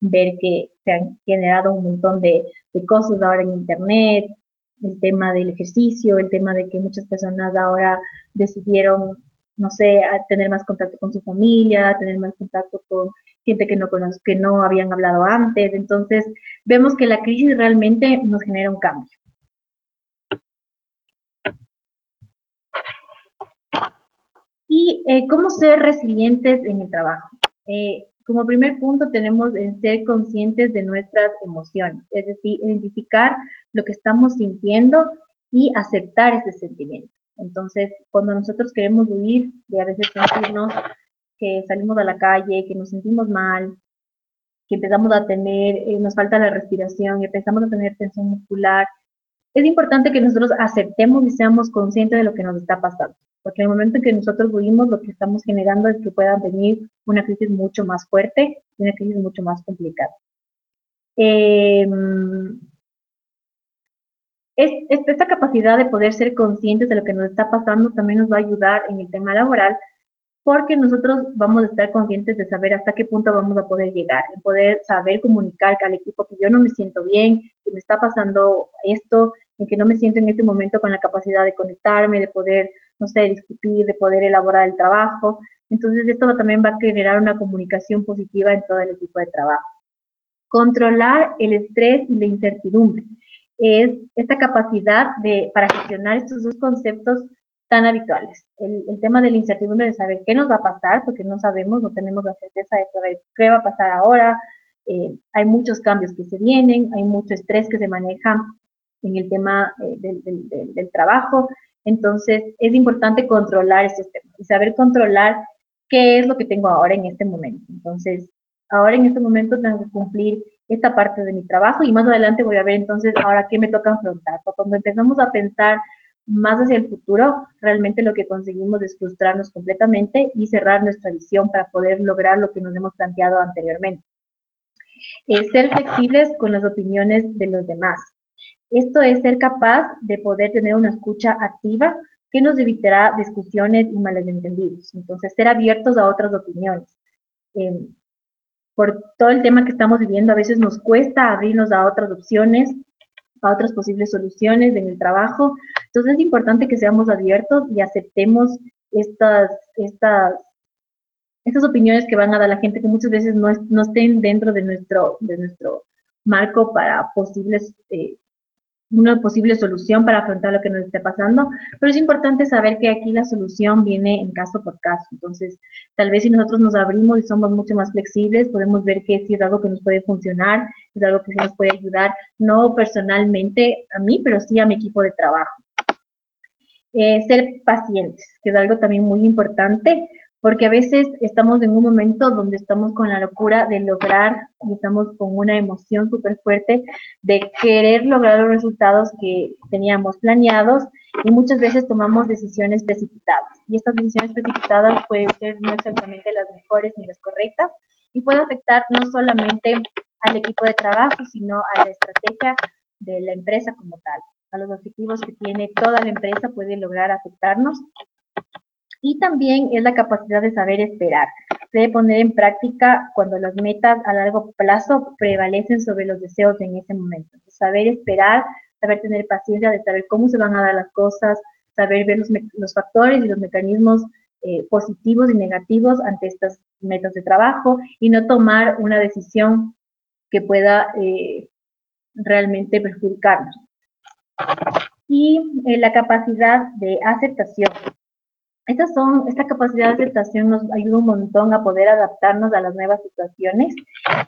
ver que se han generado un montón de, de cosas ahora en Internet, el tema del ejercicio, el tema de que muchas personas ahora decidieron, no sé, tener más contacto con su familia, tener más contacto con gente que no que no habían hablado antes. Entonces, vemos que la crisis realmente nos genera un cambio. Y eh, cómo ser resilientes en el trabajo. Eh, como primer punto tenemos en ser conscientes de nuestras emociones, es decir, identificar lo que estamos sintiendo y aceptar ese sentimiento. Entonces, cuando nosotros queremos huir de a veces sentirnos que salimos a la calle, que nos sentimos mal, que empezamos a tener, eh, nos falta la respiración y empezamos a tener tensión muscular, es importante que nosotros aceptemos y seamos conscientes de lo que nos está pasando porque en el momento en que nosotros huimos, lo que estamos generando es que pueda venir una crisis mucho más fuerte y una crisis mucho más complicada. Eh, es, esta capacidad de poder ser conscientes de lo que nos está pasando también nos va a ayudar en el tema laboral, porque nosotros vamos a estar conscientes de saber hasta qué punto vamos a poder llegar, y poder saber comunicar al equipo que yo no me siento bien, que me está pasando esto, en que no me siento en este momento con la capacidad de conectarme, de poder no sé, discutir, de poder elaborar el trabajo. Entonces, esto también va a generar una comunicación positiva en todo el equipo de trabajo. Controlar el estrés y la incertidumbre es esta capacidad de, para gestionar estos dos conceptos tan habituales. El, tema de la incertidumbre de saber qué nos va a pasar, porque no sabemos, no tenemos la certeza de saber qué va a pasar ahora. Eh, hay muchos cambios que se vienen, hay mucho estrés que se maneja en el tema eh, del, trabajo. Entonces, es importante controlar esos temas y saber controlar qué es lo que tengo ahora en este momento. Entonces, ahora en este momento tengo que cumplir esta parte de mi trabajo y más adelante voy a ver entonces ahora qué me toca afrontar. Cuando empezamos a pensar más hacia el futuro, realmente lo que conseguimos es frustrarnos completamente y cerrar nuestra visión para poder lograr lo que nos hemos planteado anteriormente. Eh, ser flexibles con las opiniones de los demás. Esto es ser capaz de poder tener una escucha activa que nos evitará discusiones y malentendidos. Entonces, ser abiertos a otras opiniones. Eh, por todo el tema que estamos viviendo, a veces nos cuesta abrirnos a otras opciones, a otras posibles soluciones en el trabajo. Entonces, es importante que seamos abiertos y aceptemos estas, estas, estas opiniones que van a dar la gente que muchas veces no, no estén dentro de nuestro, de nuestro marco para posibles eh, una posible solución para afrontar lo que nos esté pasando, pero es importante saber que aquí la solución viene en caso por caso. Entonces, tal vez si nosotros nos abrimos y somos mucho más flexibles, podemos ver que si es algo que nos puede funcionar, es algo que nos puede ayudar, no personalmente a mí, pero sí a mi equipo de trabajo. Eh, ser pacientes, que es algo también muy importante, porque a veces estamos en un momento donde estamos con la locura de lograr y estamos con una emoción súper fuerte de querer lograr los resultados que teníamos planeados y muchas veces tomamos decisiones precipitadas. Y estas decisiones precipitadas pueden ser no exactamente las mejores ni las correctas y puede afectar no solamente al equipo de trabajo, sino a la estrategia de la empresa como tal. A los objetivos que tiene toda la empresa puede lograr afectarnos y también es la capacidad de saber esperar. Se debe poner en práctica cuando las metas a largo plazo prevalecen sobre los deseos en ese momento. Saber esperar, saber tener paciencia, de saber cómo se van a dar las cosas, saber ver los, los factores y los mecanismos eh, positivos y negativos ante estas metas de trabajo y no tomar una decisión que pueda eh, realmente perjudicarnos. Y la capacidad de aceptación. Estas son, esta capacidad de aceptación nos ayuda un montón a poder adaptarnos a las nuevas situaciones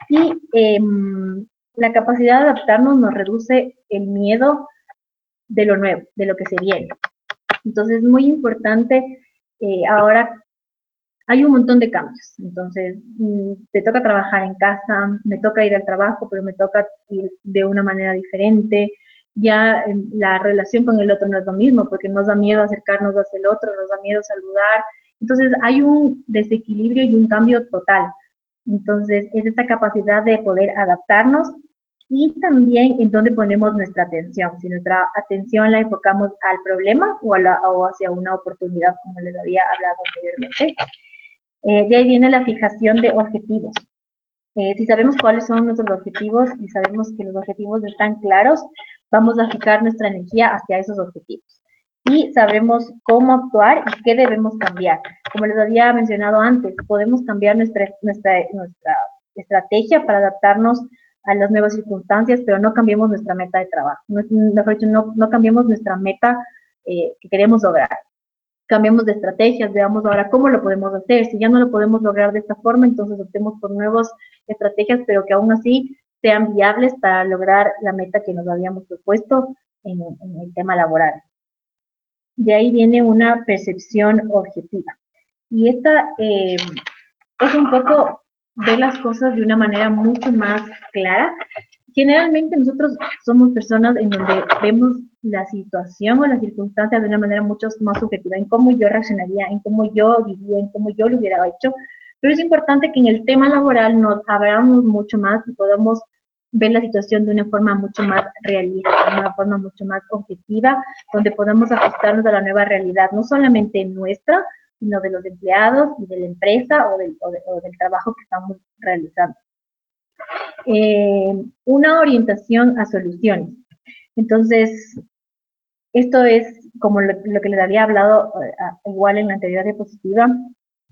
y em, la capacidad de adaptarnos nos reduce el miedo de lo nuevo, de lo que se viene. Entonces es muy importante eh, ahora hay un montón de cambios. Entonces, mm, te toca trabajar en casa, me toca ir al trabajo, pero me toca ir de una manera diferente. Ya em, la relación con el otro no es lo mismo, porque nos da miedo acercarnos hacia el otro, nos da miedo saludar. Entonces, hay un desequilibrio y un cambio total. Entonces, es esta capacidad de poder adaptarnos y también en dónde ponemos nuestra atención. Si nuestra atención la enfocamos al problema o, o hacia una oportunidad, como les había hablado anteriormente. Eh, de ahí viene la fijación de objetivos. Eh, si sabemos cuáles son nuestros objetivos y sabemos que los objetivos están claros, vamos a fijar nuestra energía hacia esos objetivos. Y sabemos cómo actuar y qué debemos cambiar. Como les había mencionado antes, podemos cambiar nuestra, nuestra, nuestra estrategia para adaptarnos a las nuevas circunstancias, pero no cambiemos nuestra meta de trabajo. No, no, no cambiemos nuestra meta eh, que queremos lograr. Cambiemos de estrategias, veamos ahora cómo lo podemos hacer. Si ya no lo podemos lograr de esta forma, entonces optemos por nuevas estrategias, pero que aún así sean viables para lograr la meta que nos habíamos propuesto en, el tema laboral. De ahí viene una percepción objetiva. Y esta eh, es un poco ver las cosas de una manera mucho más clara. Generalmente nosotros somos personas en donde vemos la situación o las circunstancias de una manera mucho más subjetiva, en cómo yo reaccionaría, en cómo yo vivía, en cómo yo lo hubiera hecho. Pero es importante que en el tema laboral nos abramos mucho más y podamos ver la situación de una forma mucho más realista, de una forma mucho más objetiva, donde podamos ajustarnos a la nueva realidad, no solamente nuestra, sino de los empleados y de la empresa o del, trabajo que estamos realizando. Eh, una orientación a soluciones. Entonces, esto es como lo, que les había hablado eh, igual en la anterior diapositiva.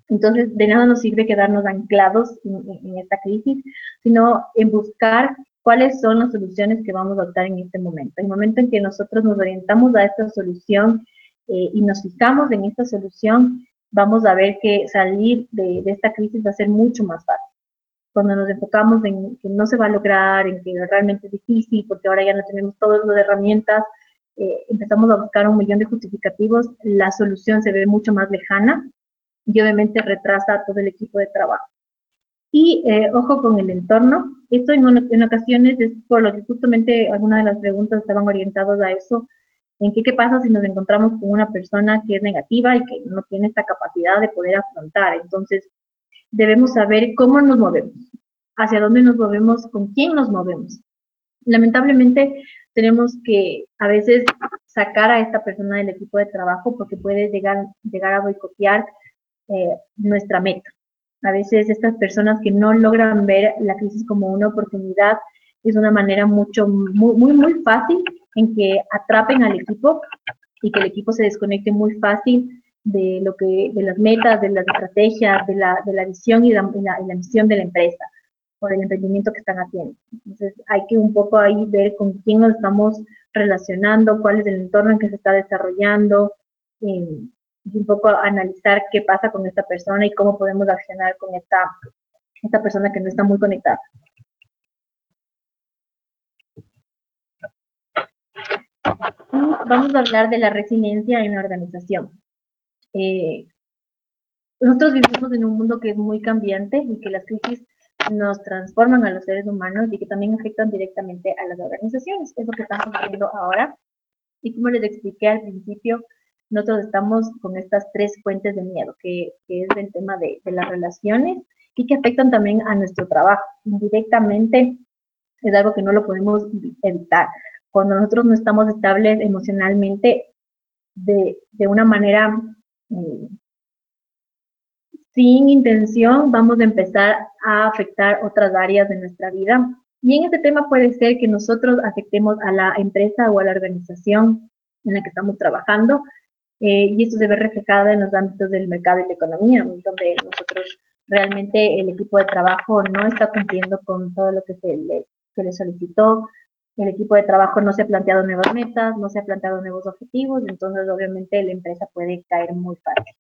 Entonces, de nada nos sirve quedarnos anclados en, esta crisis, sino en buscar cuáles son las soluciones que vamos a adoptar en este momento. El momento en que nosotros nos orientamos a esta solución eh, y nos fijamos en esta solución, vamos a ver que salir de, esta crisis va a ser mucho más fácil. Cuando nos enfocamos en que no se va a lograr, en que realmente es difícil, porque ahora ya no tenemos todas las herramientas, eh, empezamos a buscar un millón de justificativos, la solución se ve mucho más lejana y obviamente retrasa a todo el equipo de trabajo. Y eh, ojo con el entorno. Esto en, en, ocasiones es por lo que justamente algunas de las preguntas estaban orientadas a eso, en qué, qué pasa si nos encontramos con una persona que es negativa y que no tiene esta capacidad de poder afrontar. Entonces, debemos saber cómo nos movemos, hacia dónde nos movemos, con quién nos movemos. Lamentablemente, tenemos que a veces sacar a esta persona del equipo de trabajo porque puede llegar, llegar a boicotear eh, nuestra meta. A veces estas personas que no logran ver la crisis como una oportunidad es una manera mucho, muy, muy, muy fácil en que atrapen al equipo y que el equipo se desconecte muy fácil de lo que de las metas, de las estrategias, de la, de la visión y la, la, misión de la empresa o del emprendimiento que están haciendo. Entonces hay que un poco ahí ver con quién nos estamos relacionando, cuál es el entorno en que se está desarrollando, eh, y un poco analizar qué pasa con esta persona y cómo podemos accionar con esta, esta persona que no está muy conectada. vamos a hablar de la resiliencia en la organización. Eh, nosotros vivimos en un mundo que es muy cambiante y que las crisis nos transforman a los seres humanos y que también afectan directamente a las organizaciones. Es lo que estamos viendo ahora. Y como les expliqué al principio, nosotros estamos con estas tres fuentes de miedo, que, es el tema de, de, las relaciones y que afectan también a nuestro trabajo. Indirectamente es algo que no lo podemos evitar cuando nosotros no estamos estables emocionalmente de, una manera eh, sin intención, vamos a empezar a afectar otras áreas de nuestra vida. Y en este tema puede ser que nosotros afectemos a la empresa o a la organización en la que estamos trabajando eh, y esto se ve reflejado en los ámbitos del mercado y la economía, donde nosotros realmente el equipo de trabajo no está cumpliendo con todo lo que se le, solicitó, el equipo de trabajo no se ha planteado nuevas metas, no se ha planteado nuevos objetivos, entonces obviamente la empresa puede caer muy fácil.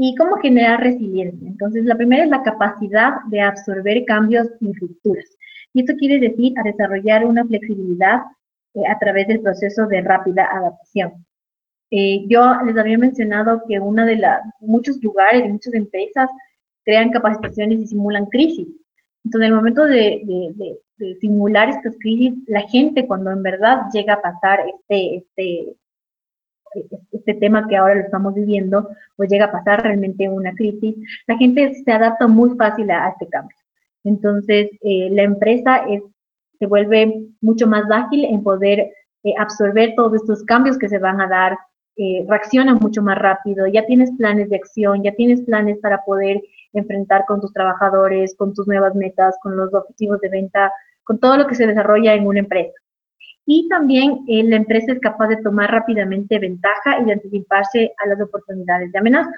¿Y cómo generar resiliencia? Entonces, la primera es la capacidad de absorber cambios y rupturas. Y esto quiere decir a desarrollar una flexibilidad eh, a través del proceso de rápida adaptación. Eh, yo les había mencionado que una de las, muchos lugares y muchas empresas crean capacitaciones y simulan crisis. Entonces, en el momento de, simular estas crisis, la gente cuando en verdad llega a pasar este, este, este tema que ahora lo estamos viviendo, pues llega a pasar realmente una crisis, la gente se adapta muy fácil a, este cambio. Entonces, eh, la empresa es, se vuelve mucho más ágil en poder eh, absorber todos estos cambios que se van a dar, eh, reacciona mucho más rápido, ya tienes planes de acción, ya tienes planes para poder enfrentar con tus trabajadores, con tus nuevas metas, con los objetivos de venta, con todo lo que se desarrolla en una empresa. Y también eh, la empresa es capaz de tomar rápidamente ventaja y de anticiparse a las oportunidades de amenaza.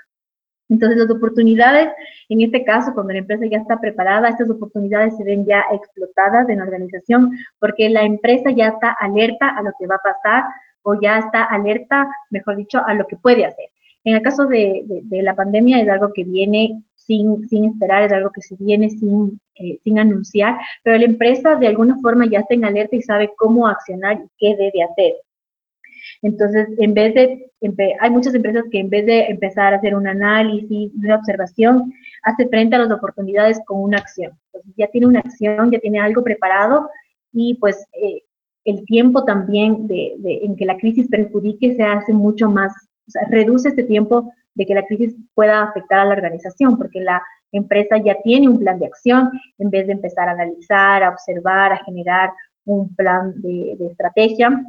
Entonces, las oportunidades, en este caso, cuando la empresa ya está preparada, estas oportunidades se ven ya explotadas en la organización porque la empresa ya está alerta a lo que va a pasar o ya está alerta, mejor dicho, a lo que puede hacer. En el caso de, la pandemia es algo que viene sin, esperar, es algo que se viene sin, eh, sin anunciar, pero la empresa de alguna forma ya está en alerta y sabe cómo accionar y qué debe hacer. Entonces, en vez de, hay muchas empresas que en vez de empezar a hacer un análisis, una observación, hace frente a las oportunidades con una acción. Entonces, ya tiene una acción, ya tiene algo preparado y pues eh, el tiempo también de, de, en que la crisis perjudique se hace mucho más, o sea, reduce este tiempo de que la crisis pueda afectar a la organización, porque la empresa ya tiene un plan de acción en vez de empezar a analizar, a observar, a generar un plan de, estrategia.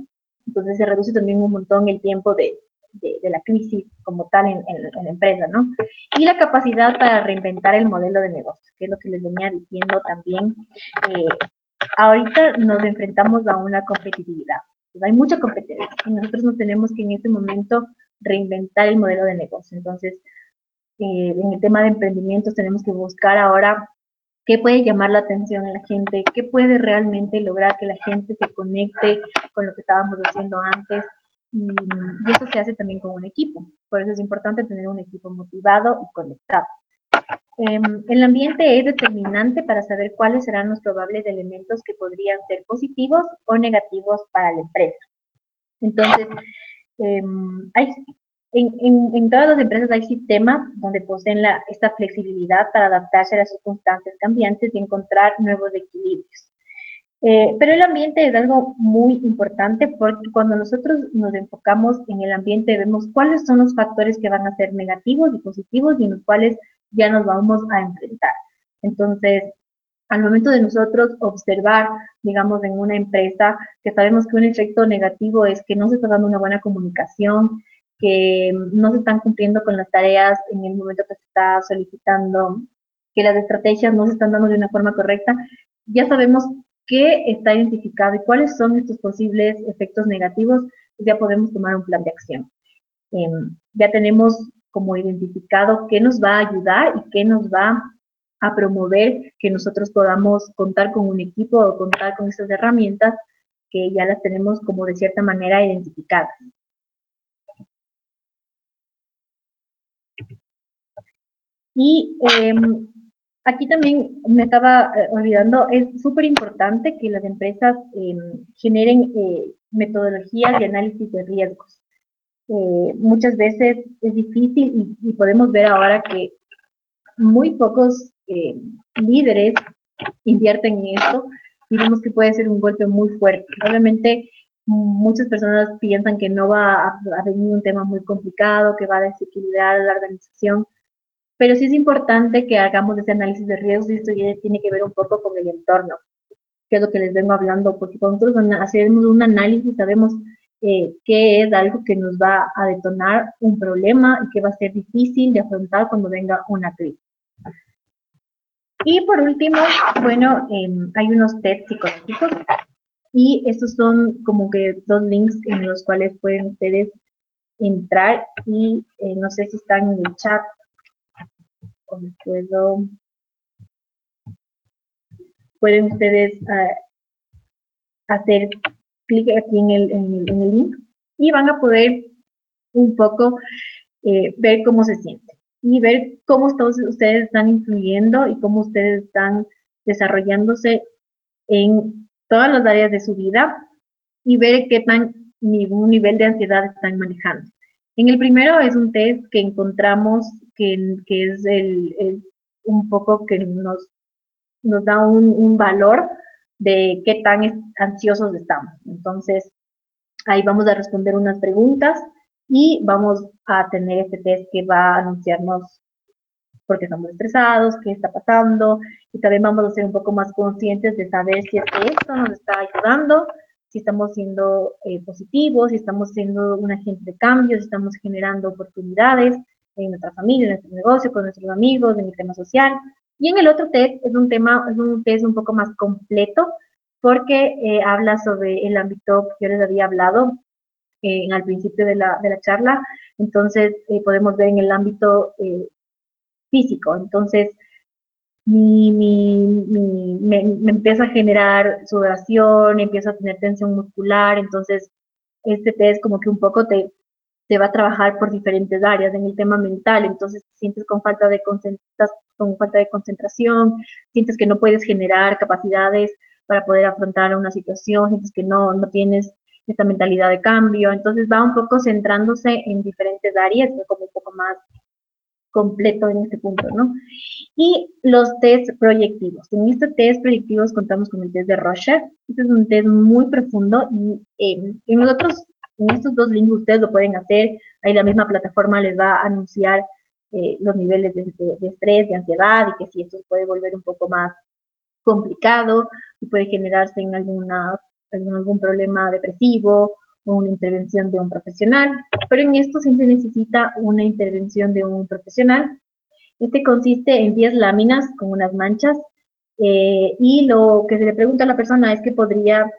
Entonces se reduce también un montón el tiempo de, la crisis como tal en, la empresa, ¿no? Y la capacidad para reinventar el modelo de negocio, que es lo que les venía diciendo también. Eh, ahorita nos enfrentamos a una competitividad. hay mucha competencia y nosotros nos tenemos que en este momento reinventar el modelo de negocio. Entonces, eh, en el tema de emprendimientos tenemos que buscar ahora qué puede llamar la atención a la gente, qué puede realmente lograr que la gente se conecte con lo que estábamos haciendo antes. Y, eso se hace también con un equipo. Por eso es importante tener un equipo motivado y conectado. Em, el ambiente es determinante para saber cuáles serán los probables elementos que podrían ser positivos o negativos para la empresa. Entonces, Em, hay, en, todas las empresas hay sistemas donde poseen la, esta flexibilidad para adaptarse a las circunstancias cambiantes y encontrar nuevos equilibrios. Eh, pero el ambiente es algo muy importante porque cuando nosotros nos enfocamos en el ambiente vemos cuáles son los factores que van a ser negativos y positivos y en los cuales ya nos vamos a enfrentar. Entonces, al momento de nosotros observar, digamos, en una empresa, que sabemos que un efecto negativo es que no se está dando una buena comunicación, que no se están cumpliendo con las tareas en el momento que se está solicitando, que las estrategias no se están dando de una forma correcta, ya sabemos qué está identificado y cuáles son estos posibles efectos negativos, ya podemos tomar un plan de acción. Em, ya tenemos como identificado qué nos va a ayudar y qué nos va a promover que nosotros podamos contar con un equipo o contar con esas herramientas que ya las tenemos como de cierta manera identificadas. Y em, aquí también me estaba eh, olvidando, es súper importante que las empresas em, generen eh, metodologías de análisis de riesgos. Eh, muchas veces es difícil y, y, podemos ver ahora que muy pocos eh, líderes invierten en esto y vemos que puede ser un golpe muy fuerte. Obviamente, muchas personas piensan que no va a, venir un tema muy complicado, que va a desequilibrar la organización, pero sí es importante que hagamos ese análisis de riesgos y esto tiene que ver un poco con el entorno, que es lo que les vengo hablando, porque cuando nosotros hacemos un análisis sabemos eh, qué es algo que nos va a detonar un problema y que va a ser difícil de afrontar cuando venga una crisis. Y por último, bueno, em, hay unos test psicológicos y estos son como que dos links en los cuales pueden ustedes entrar y eh, no sé si están en el chat o puedo pueden ustedes ah, hacer clic aquí en el, en, el, link y van a poder un poco eh, ver cómo se siente y ver cómo todos ustedes están influyendo y cómo ustedes están desarrollándose en todas las áreas de su vida y ver qué tan nivel de ansiedad están manejando. En el primero es un test que encontramos que, que es el, un poco que nos, nos da un, un valor de qué tan ansiosos estamos. Entonces, ahí vamos a responder unas preguntas y vamos a tener este test que va a anunciarnos por qué estamos estresados, qué está pasando, y también vamos a ser un poco más conscientes de saber si es que esto nos está ayudando si estamos siendo eh, positivos, si estamos siendo un agente de cambio, si estamos generando oportunidades en nuestra familia, en nuestro negocio, con nuestros amigos, en el tema social. Y en el otro test es un tema, un test un poco más completo porque eh, habla sobre el ámbito que yo les había hablado eh, al principio de la, de la charla. Entonces podemos ver en el ámbito físico. Entonces, mi, mi, me, me, empieza a generar sudoración, empiezo a tener tensión muscular, entonces este test como que un poco te, te va a trabajar por diferentes áreas en el tema mental, entonces te sientes con falta de, con falta de concentración, sientes que no puedes generar capacidades para poder afrontar una situación, sientes que no, no tienes esta mentalidad de cambio, entonces va un poco centrándose en diferentes áreas, como un poco más completo en este punto, ¿no? Y los test proyectivos. En estos test proyectivos contamos con el test de Rocher. Este es un test muy profundo y eh, en nosotros, en estos dos links ustedes lo pueden hacer. Ahí la misma plataforma les va a anunciar eh, los niveles de, estrés, de ansiedad y que si esto puede volver un poco más complicado y puede generarse en alguna, en algún problema depresivo una intervención de un profesional, pero en esto siempre necesita una intervención de un profesional. Este consiste en 10 láminas con unas manchas eh, y lo que se le pregunta a la persona es que podría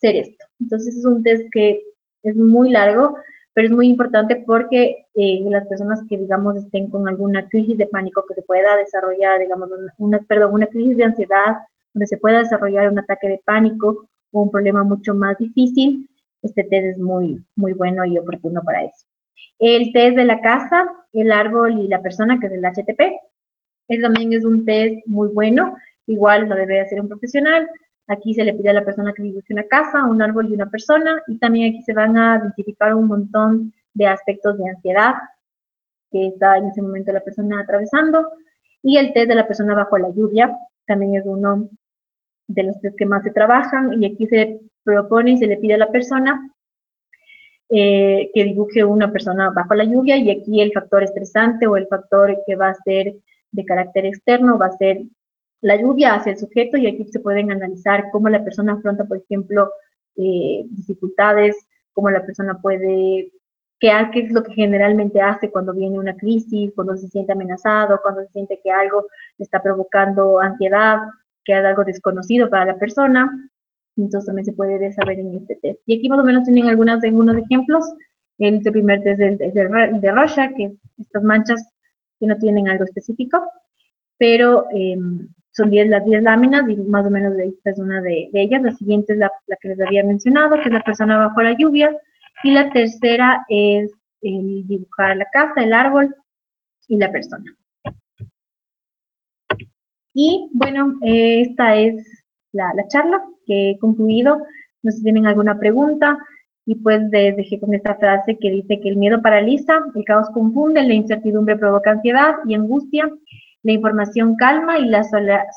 ser esto. Entonces es un test que es muy largo, pero es muy importante porque eh, las personas que, digamos, estén con alguna crisis de pánico que se pueda desarrollar, digamos, una, perdón, una crisis de ansiedad, donde se pueda desarrollar un ataque de pánico o un problema mucho más difícil, este test es muy, muy bueno y oportuno para eso. El test de la casa, el árbol y la persona, que es el HTP. También es un test muy bueno, igual lo debe hacer un profesional. Aquí se le pide a la persona que dibuje una casa, un árbol y una persona, y también aquí se van a identificar un montón de aspectos de ansiedad que está en ese momento la persona atravesando. Y el test de la persona bajo la lluvia también es uno de los que más se trabajan, y aquí se propone y se le pide a la persona eh, que dibuje una persona bajo la lluvia y aquí el factor estresante o el factor que va a ser de carácter externo va a ser la lluvia hacia el sujeto y aquí se pueden analizar cómo la persona afronta, por ejemplo, eh, dificultades, cómo la persona puede, qué, qué es lo que generalmente hace cuando viene una crisis, cuando se siente amenazado, cuando se siente que algo le está provocando ansiedad, que es algo desconocido para la persona. Entonces también se puede saber en este test. Y aquí más o menos tienen algunos, algunos ejemplos. El primer test es de, de, de que estas manchas que no tienen algo específico, pero em, son 10 las 10 láminas y más o menos esta es una de, ellas. La siguiente es la, la, que les había mencionado, que es la persona bajo la lluvia. Y la tercera es el dibujar la casa, el árbol y la persona. Y bueno, esta es la, charla que he concluido. No sé si tienen alguna pregunta. Y pues les dejé con esta frase que dice que el miedo paraliza, el caos confunde, la incertidumbre provoca ansiedad y angustia, la información calma y la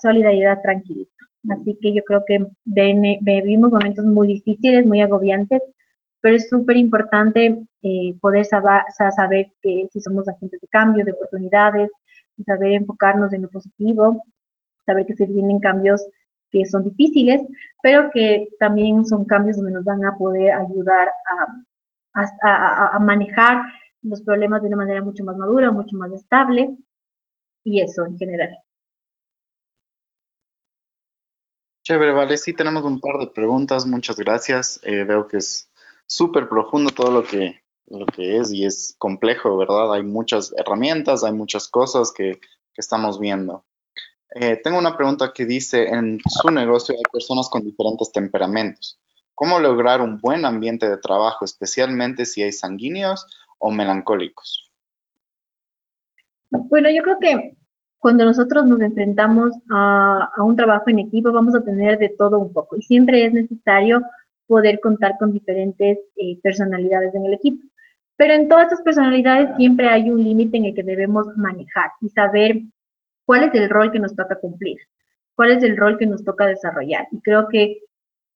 solidaridad tranquiliza. Así que yo creo que vivimos momentos muy difíciles, muy agobiantes, pero es súper importante eh, poder saber, que si somos agentes de cambio, de oportunidades, saber enfocarnos en lo positivo, saber que se vienen cambios que son difíciles, pero que también son cambios donde nos van a poder ayudar a, a, manejar los problemas de una manera mucho más madura, mucho más estable, y eso en general. Chévere, vale, sí tenemos un par de preguntas, muchas gracias. Eh, veo que es súper profundo todo lo que lo que es y es complejo, ¿verdad? Hay muchas herramientas, hay muchas cosas que, estamos viendo. Eh, tengo una pregunta que dice, en su negocio hay personas con diferentes temperamentos. ¿Cómo lograr un buen ambiente de trabajo, especialmente si hay sanguíneos o melancólicos? Bueno, yo creo que cuando nosotros nos enfrentamos a, un trabajo en equipo, vamos a tener de todo un poco y siempre es necesario poder contar con diferentes eh, personalidades en el equipo. Pero en todas estas personalidades siempre hay un límite en el que debemos manejar y saber cuál es el rol que nos toca cumplir, cuál es el rol que nos toca desarrollar. Y creo que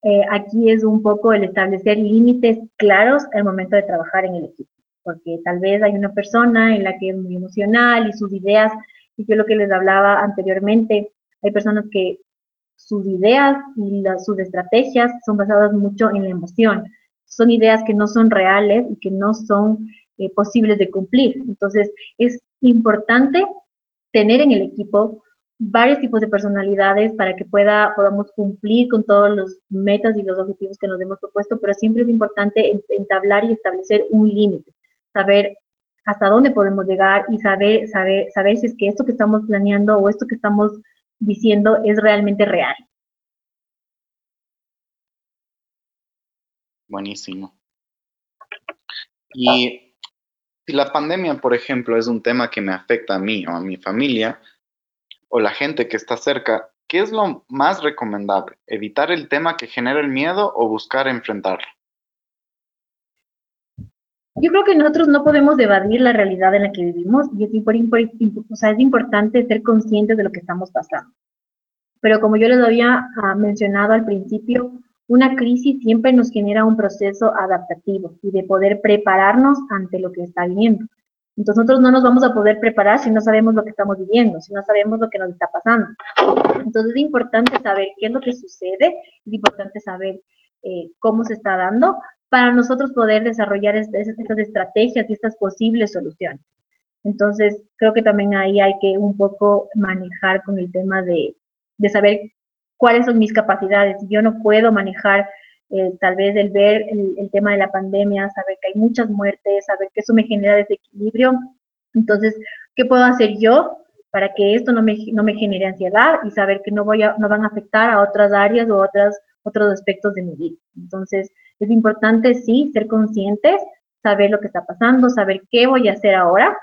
eh, aquí es un poco el establecer límites claros al momento de trabajar en el equipo, porque tal vez hay una persona en la que es muy emocional y sus ideas, y yo lo que les hablaba anteriormente, hay personas que sus ideas y sus estrategias son basadas mucho en la emoción son ideas que no son reales y que no son eh, posibles de cumplir. Entonces, es importante tener en el equipo varios tipos de personalidades para que pueda, podamos cumplir con todos los metas y los objetivos que nos hemos propuesto, pero siempre es importante entablar y establecer un límite, saber hasta dónde podemos llegar y saber, saber, saber si es que esto que estamos planeando o esto que estamos diciendo es realmente real. Buenísimo. Y si la pandemia, por ejemplo, es un tema que me afecta a mí o a mi familia o la gente que está cerca, ¿qué es lo más recomendable? ¿Evitar el tema que genera el miedo o buscar enfrentarlo? Yo creo que nosotros no podemos evadir la realidad en la que vivimos y es, es importante ser conscientes de lo que estamos pasando. Pero como yo les había ah, mencionado al principio, una crisis siempre nos genera un proceso adaptativo y de poder prepararnos ante lo que está viniendo. Entonces nosotros no nos vamos a poder preparar si no sabemos lo que estamos viviendo, si no sabemos lo que nos está pasando. Entonces es importante saber qué es lo que sucede, es importante saber eh, cómo se está dando para nosotros poder desarrollar estas, estrategias y estas posibles soluciones. Entonces creo que también ahí hay que un poco manejar con el tema de, saber cuáles son mis capacidades. Yo no puedo manejar eh, tal vez el ver el, tema de la pandemia, saber que hay muchas muertes, saber que eso me genera desequilibrio. Entonces, ¿qué puedo hacer yo para que esto no me, no me genere ansiedad y saber que no, voy a, no van a afectar a otras áreas o otras, otros aspectos de mi vida? Entonces, es importante, sí, ser conscientes, saber lo que está pasando, saber qué voy a hacer ahora,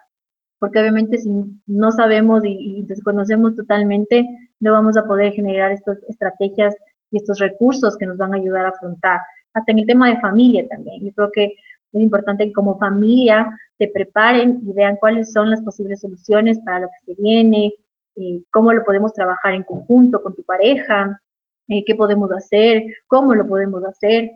porque obviamente si no sabemos y, y desconocemos totalmente, no vamos a poder generar estas estrategias y estos recursos que nos van a ayudar a afrontar. Hasta en el tema de familia también. Yo creo que es importante que como familia se preparen y vean cuáles son las posibles soluciones para lo que se viene, eh, cómo lo podemos trabajar en conjunto con tu pareja, eh, qué podemos hacer, cómo lo podemos hacer.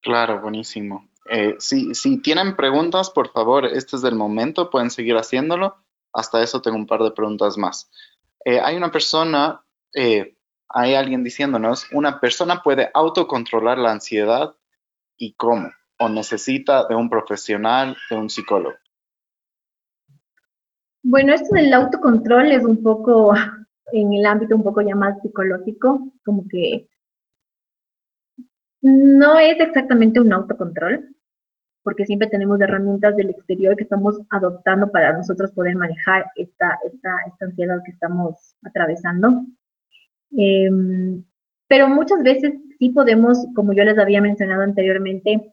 Claro, buenísimo. Eh, si, tienen preguntas, por favor, este es el momento, pueden seguir haciéndolo. Hasta eso tengo un par de preguntas más. Eh, hay una persona, eh, hay alguien diciéndonos, una persona puede autocontrolar la ansiedad y cómo, o necesita de un profesional, de un psicólogo. Bueno, esto del autocontrol es un poco en el ámbito un poco ya más psicológico, como que no es exactamente un autocontrol, porque siempre tenemos herramientas del exterior que estamos adoptando para nosotros poder manejar esta, esta, esta ansiedad que estamos atravesando. Em, pero muchas veces sí podemos, como yo les había mencionado anteriormente,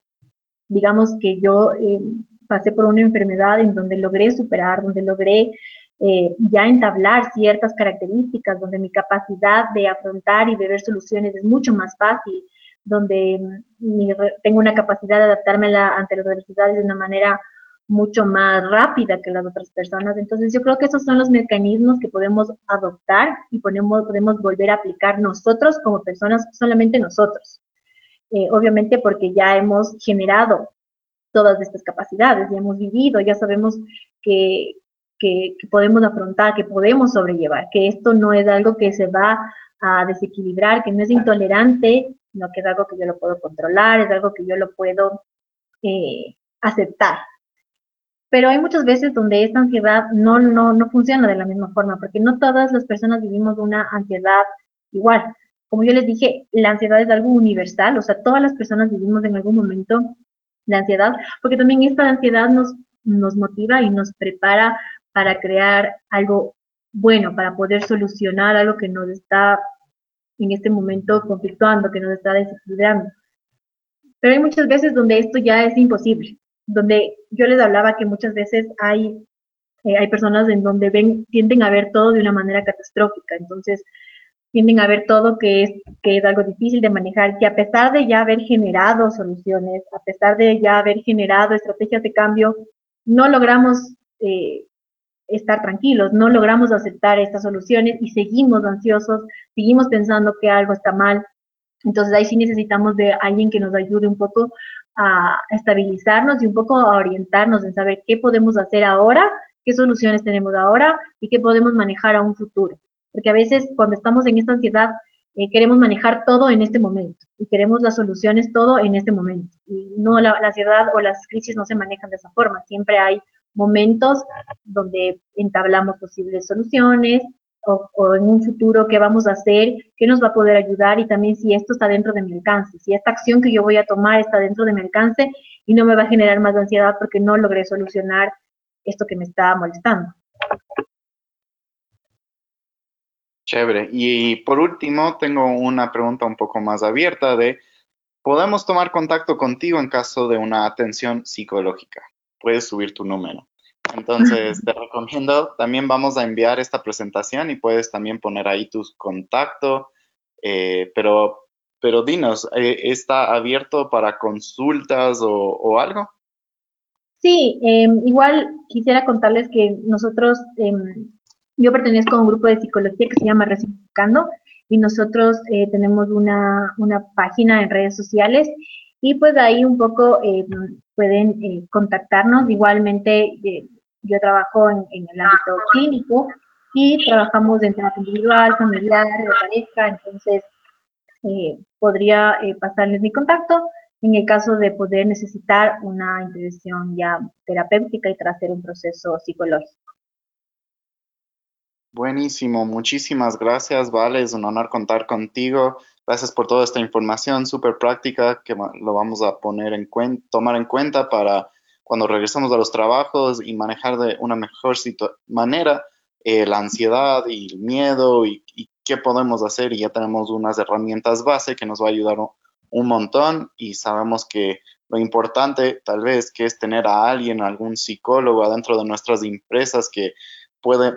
digamos que yo em, pasé por una enfermedad en donde logré superar, donde logré eh, ya entablar ciertas características, donde mi capacidad de afrontar y de ver soluciones es mucho más fácil, donde mm, tengo una capacidad de adaptarme ante las adversidades de una manera mucho más rápida que las otras personas. Entonces yo creo que esos son los mecanismos que podemos adoptar y podemos, podemos volver a aplicar nosotros como personas, solamente nosotros. Eh, obviamente porque ya hemos generado todas estas capacidades, ya hemos vivido, ya sabemos que, que, que podemos afrontar, que podemos sobrellevar, que esto no es algo que se va a desequilibrar, que no es intolerante sino que es algo que yo lo puedo controlar, es algo que yo lo puedo eh, aceptar. Pero hay muchas veces donde esta ansiedad no, no, no funciona de la misma forma, porque no todas las personas vivimos una ansiedad igual. como yo les dije, la ansiedad es algo universal, o sea, todas las personas vivimos en algún momento la ansiedad, porque también esta ansiedad nos, nos motiva y nos prepara para crear algo bueno, para poder solucionar algo que nos está en este momento conflictuando, que nos está desequilibrando. Pero hay muchas veces donde esto ya es imposible, donde yo les hablaba que muchas veces hay, eh, hay personas en donde ven, tienden a ver todo de una manera catastrófica, entonces tienden a ver todo que es, que es algo difícil de manejar, que a pesar de ya haber generado soluciones, a pesar de ya haber generado estrategias de cambio, no logramos eh, estar tranquilos, no logramos aceptar estas soluciones y seguimos ansiosos, seguimos pensando que algo está mal. Entonces ahí sí necesitamos de alguien que nos ayude un poco a estabilizarnos y un poco a orientarnos en saber qué podemos hacer ahora, qué soluciones tenemos ahora y qué podemos manejar a un futuro. Porque a veces cuando estamos en esta ansiedad eh, queremos manejar todo en este momento y queremos las soluciones todo en este momento. Y no la, la ansiedad o las crisis no se manejan de esa forma, siempre hay momentos donde entablamos posibles soluciones o, en un futuro qué vamos a hacer, qué nos va a poder ayudar y también si esto está dentro de mi alcance, si esta acción que yo voy a tomar está dentro de mi alcance y no me va a generar más ansiedad porque no logré solucionar esto que me está molestando. Chévere. Y por último, tengo una pregunta un poco más abierta de, ¿podemos tomar contacto contigo en caso de una atención psicológica? Puedes subir tu número. Entonces, te recomiendo, también vamos a enviar esta presentación y puedes también poner ahí tus contactos, eh, pero, pero dinos, eh, ¿está abierto para consultas o, algo? Sí, em, igual quisiera contarles que nosotros, em, yo pertenezco a un grupo de psicología que se llama Reciprocando y nosotros eh, tenemos una, una página en redes sociales y pues ahí un poco eh, pueden eh, contactarnos. Igualmente, eh, yo trabajo en, el ámbito clínico y trabajamos en terapia individual, familiar, de pareja, entonces podría pasarles mi contacto en el caso de poder necesitar una intervención ya terapéutica y tras un proceso psicológico. Buenísimo, muchísimas gracias, Vale, es un honor contar contigo. Gracias por toda esta información súper práctica que lo vamos a poner en tomar en cuenta para cuando regresemos a los trabajos y manejar de una mejor manera eh, la ansiedad y el miedo y, qué podemos hacer. Y ya tenemos unas herramientas base que nos va a ayudar un, montón y sabemos que lo importante tal vez que es tener a alguien, algún psicólogo adentro de nuestras empresas que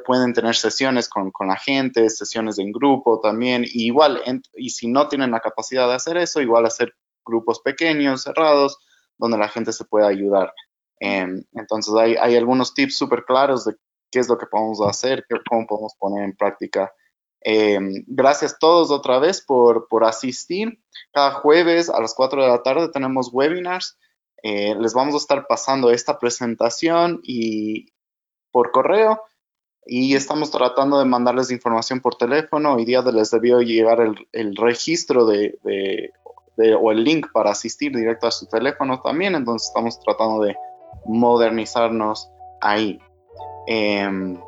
pueden tener sesiones con, la gente, sesiones en grupo también, y igual, y si no tienen la capacidad de hacer eso, igual hacer grupos pequeños, cerrados, donde la gente se pueda ayudar. Em, entonces hay, hay, algunos tips súper claros de qué es lo que podemos hacer, cómo podemos poner en práctica. Em, gracias a todos otra vez por, por, asistir. Cada jueves a las 4 de la tarde tenemos webinars. Eh, les vamos a estar pasando esta presentación y por correo y estamos tratando de mandarles información por teléfono. Hoy día les debió llegar el, registro de, o el link para asistir directo a su teléfono también, entonces estamos tratando de modernizarnos ahí. Em,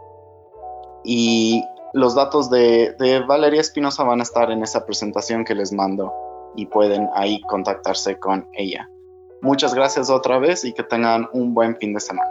y los datos de, de Valeria Espinosa van a estar en esa presentación que les mando y pueden ahí contactarse con ella. Muchas gracias otra vez y que tengan un buen fin de semana.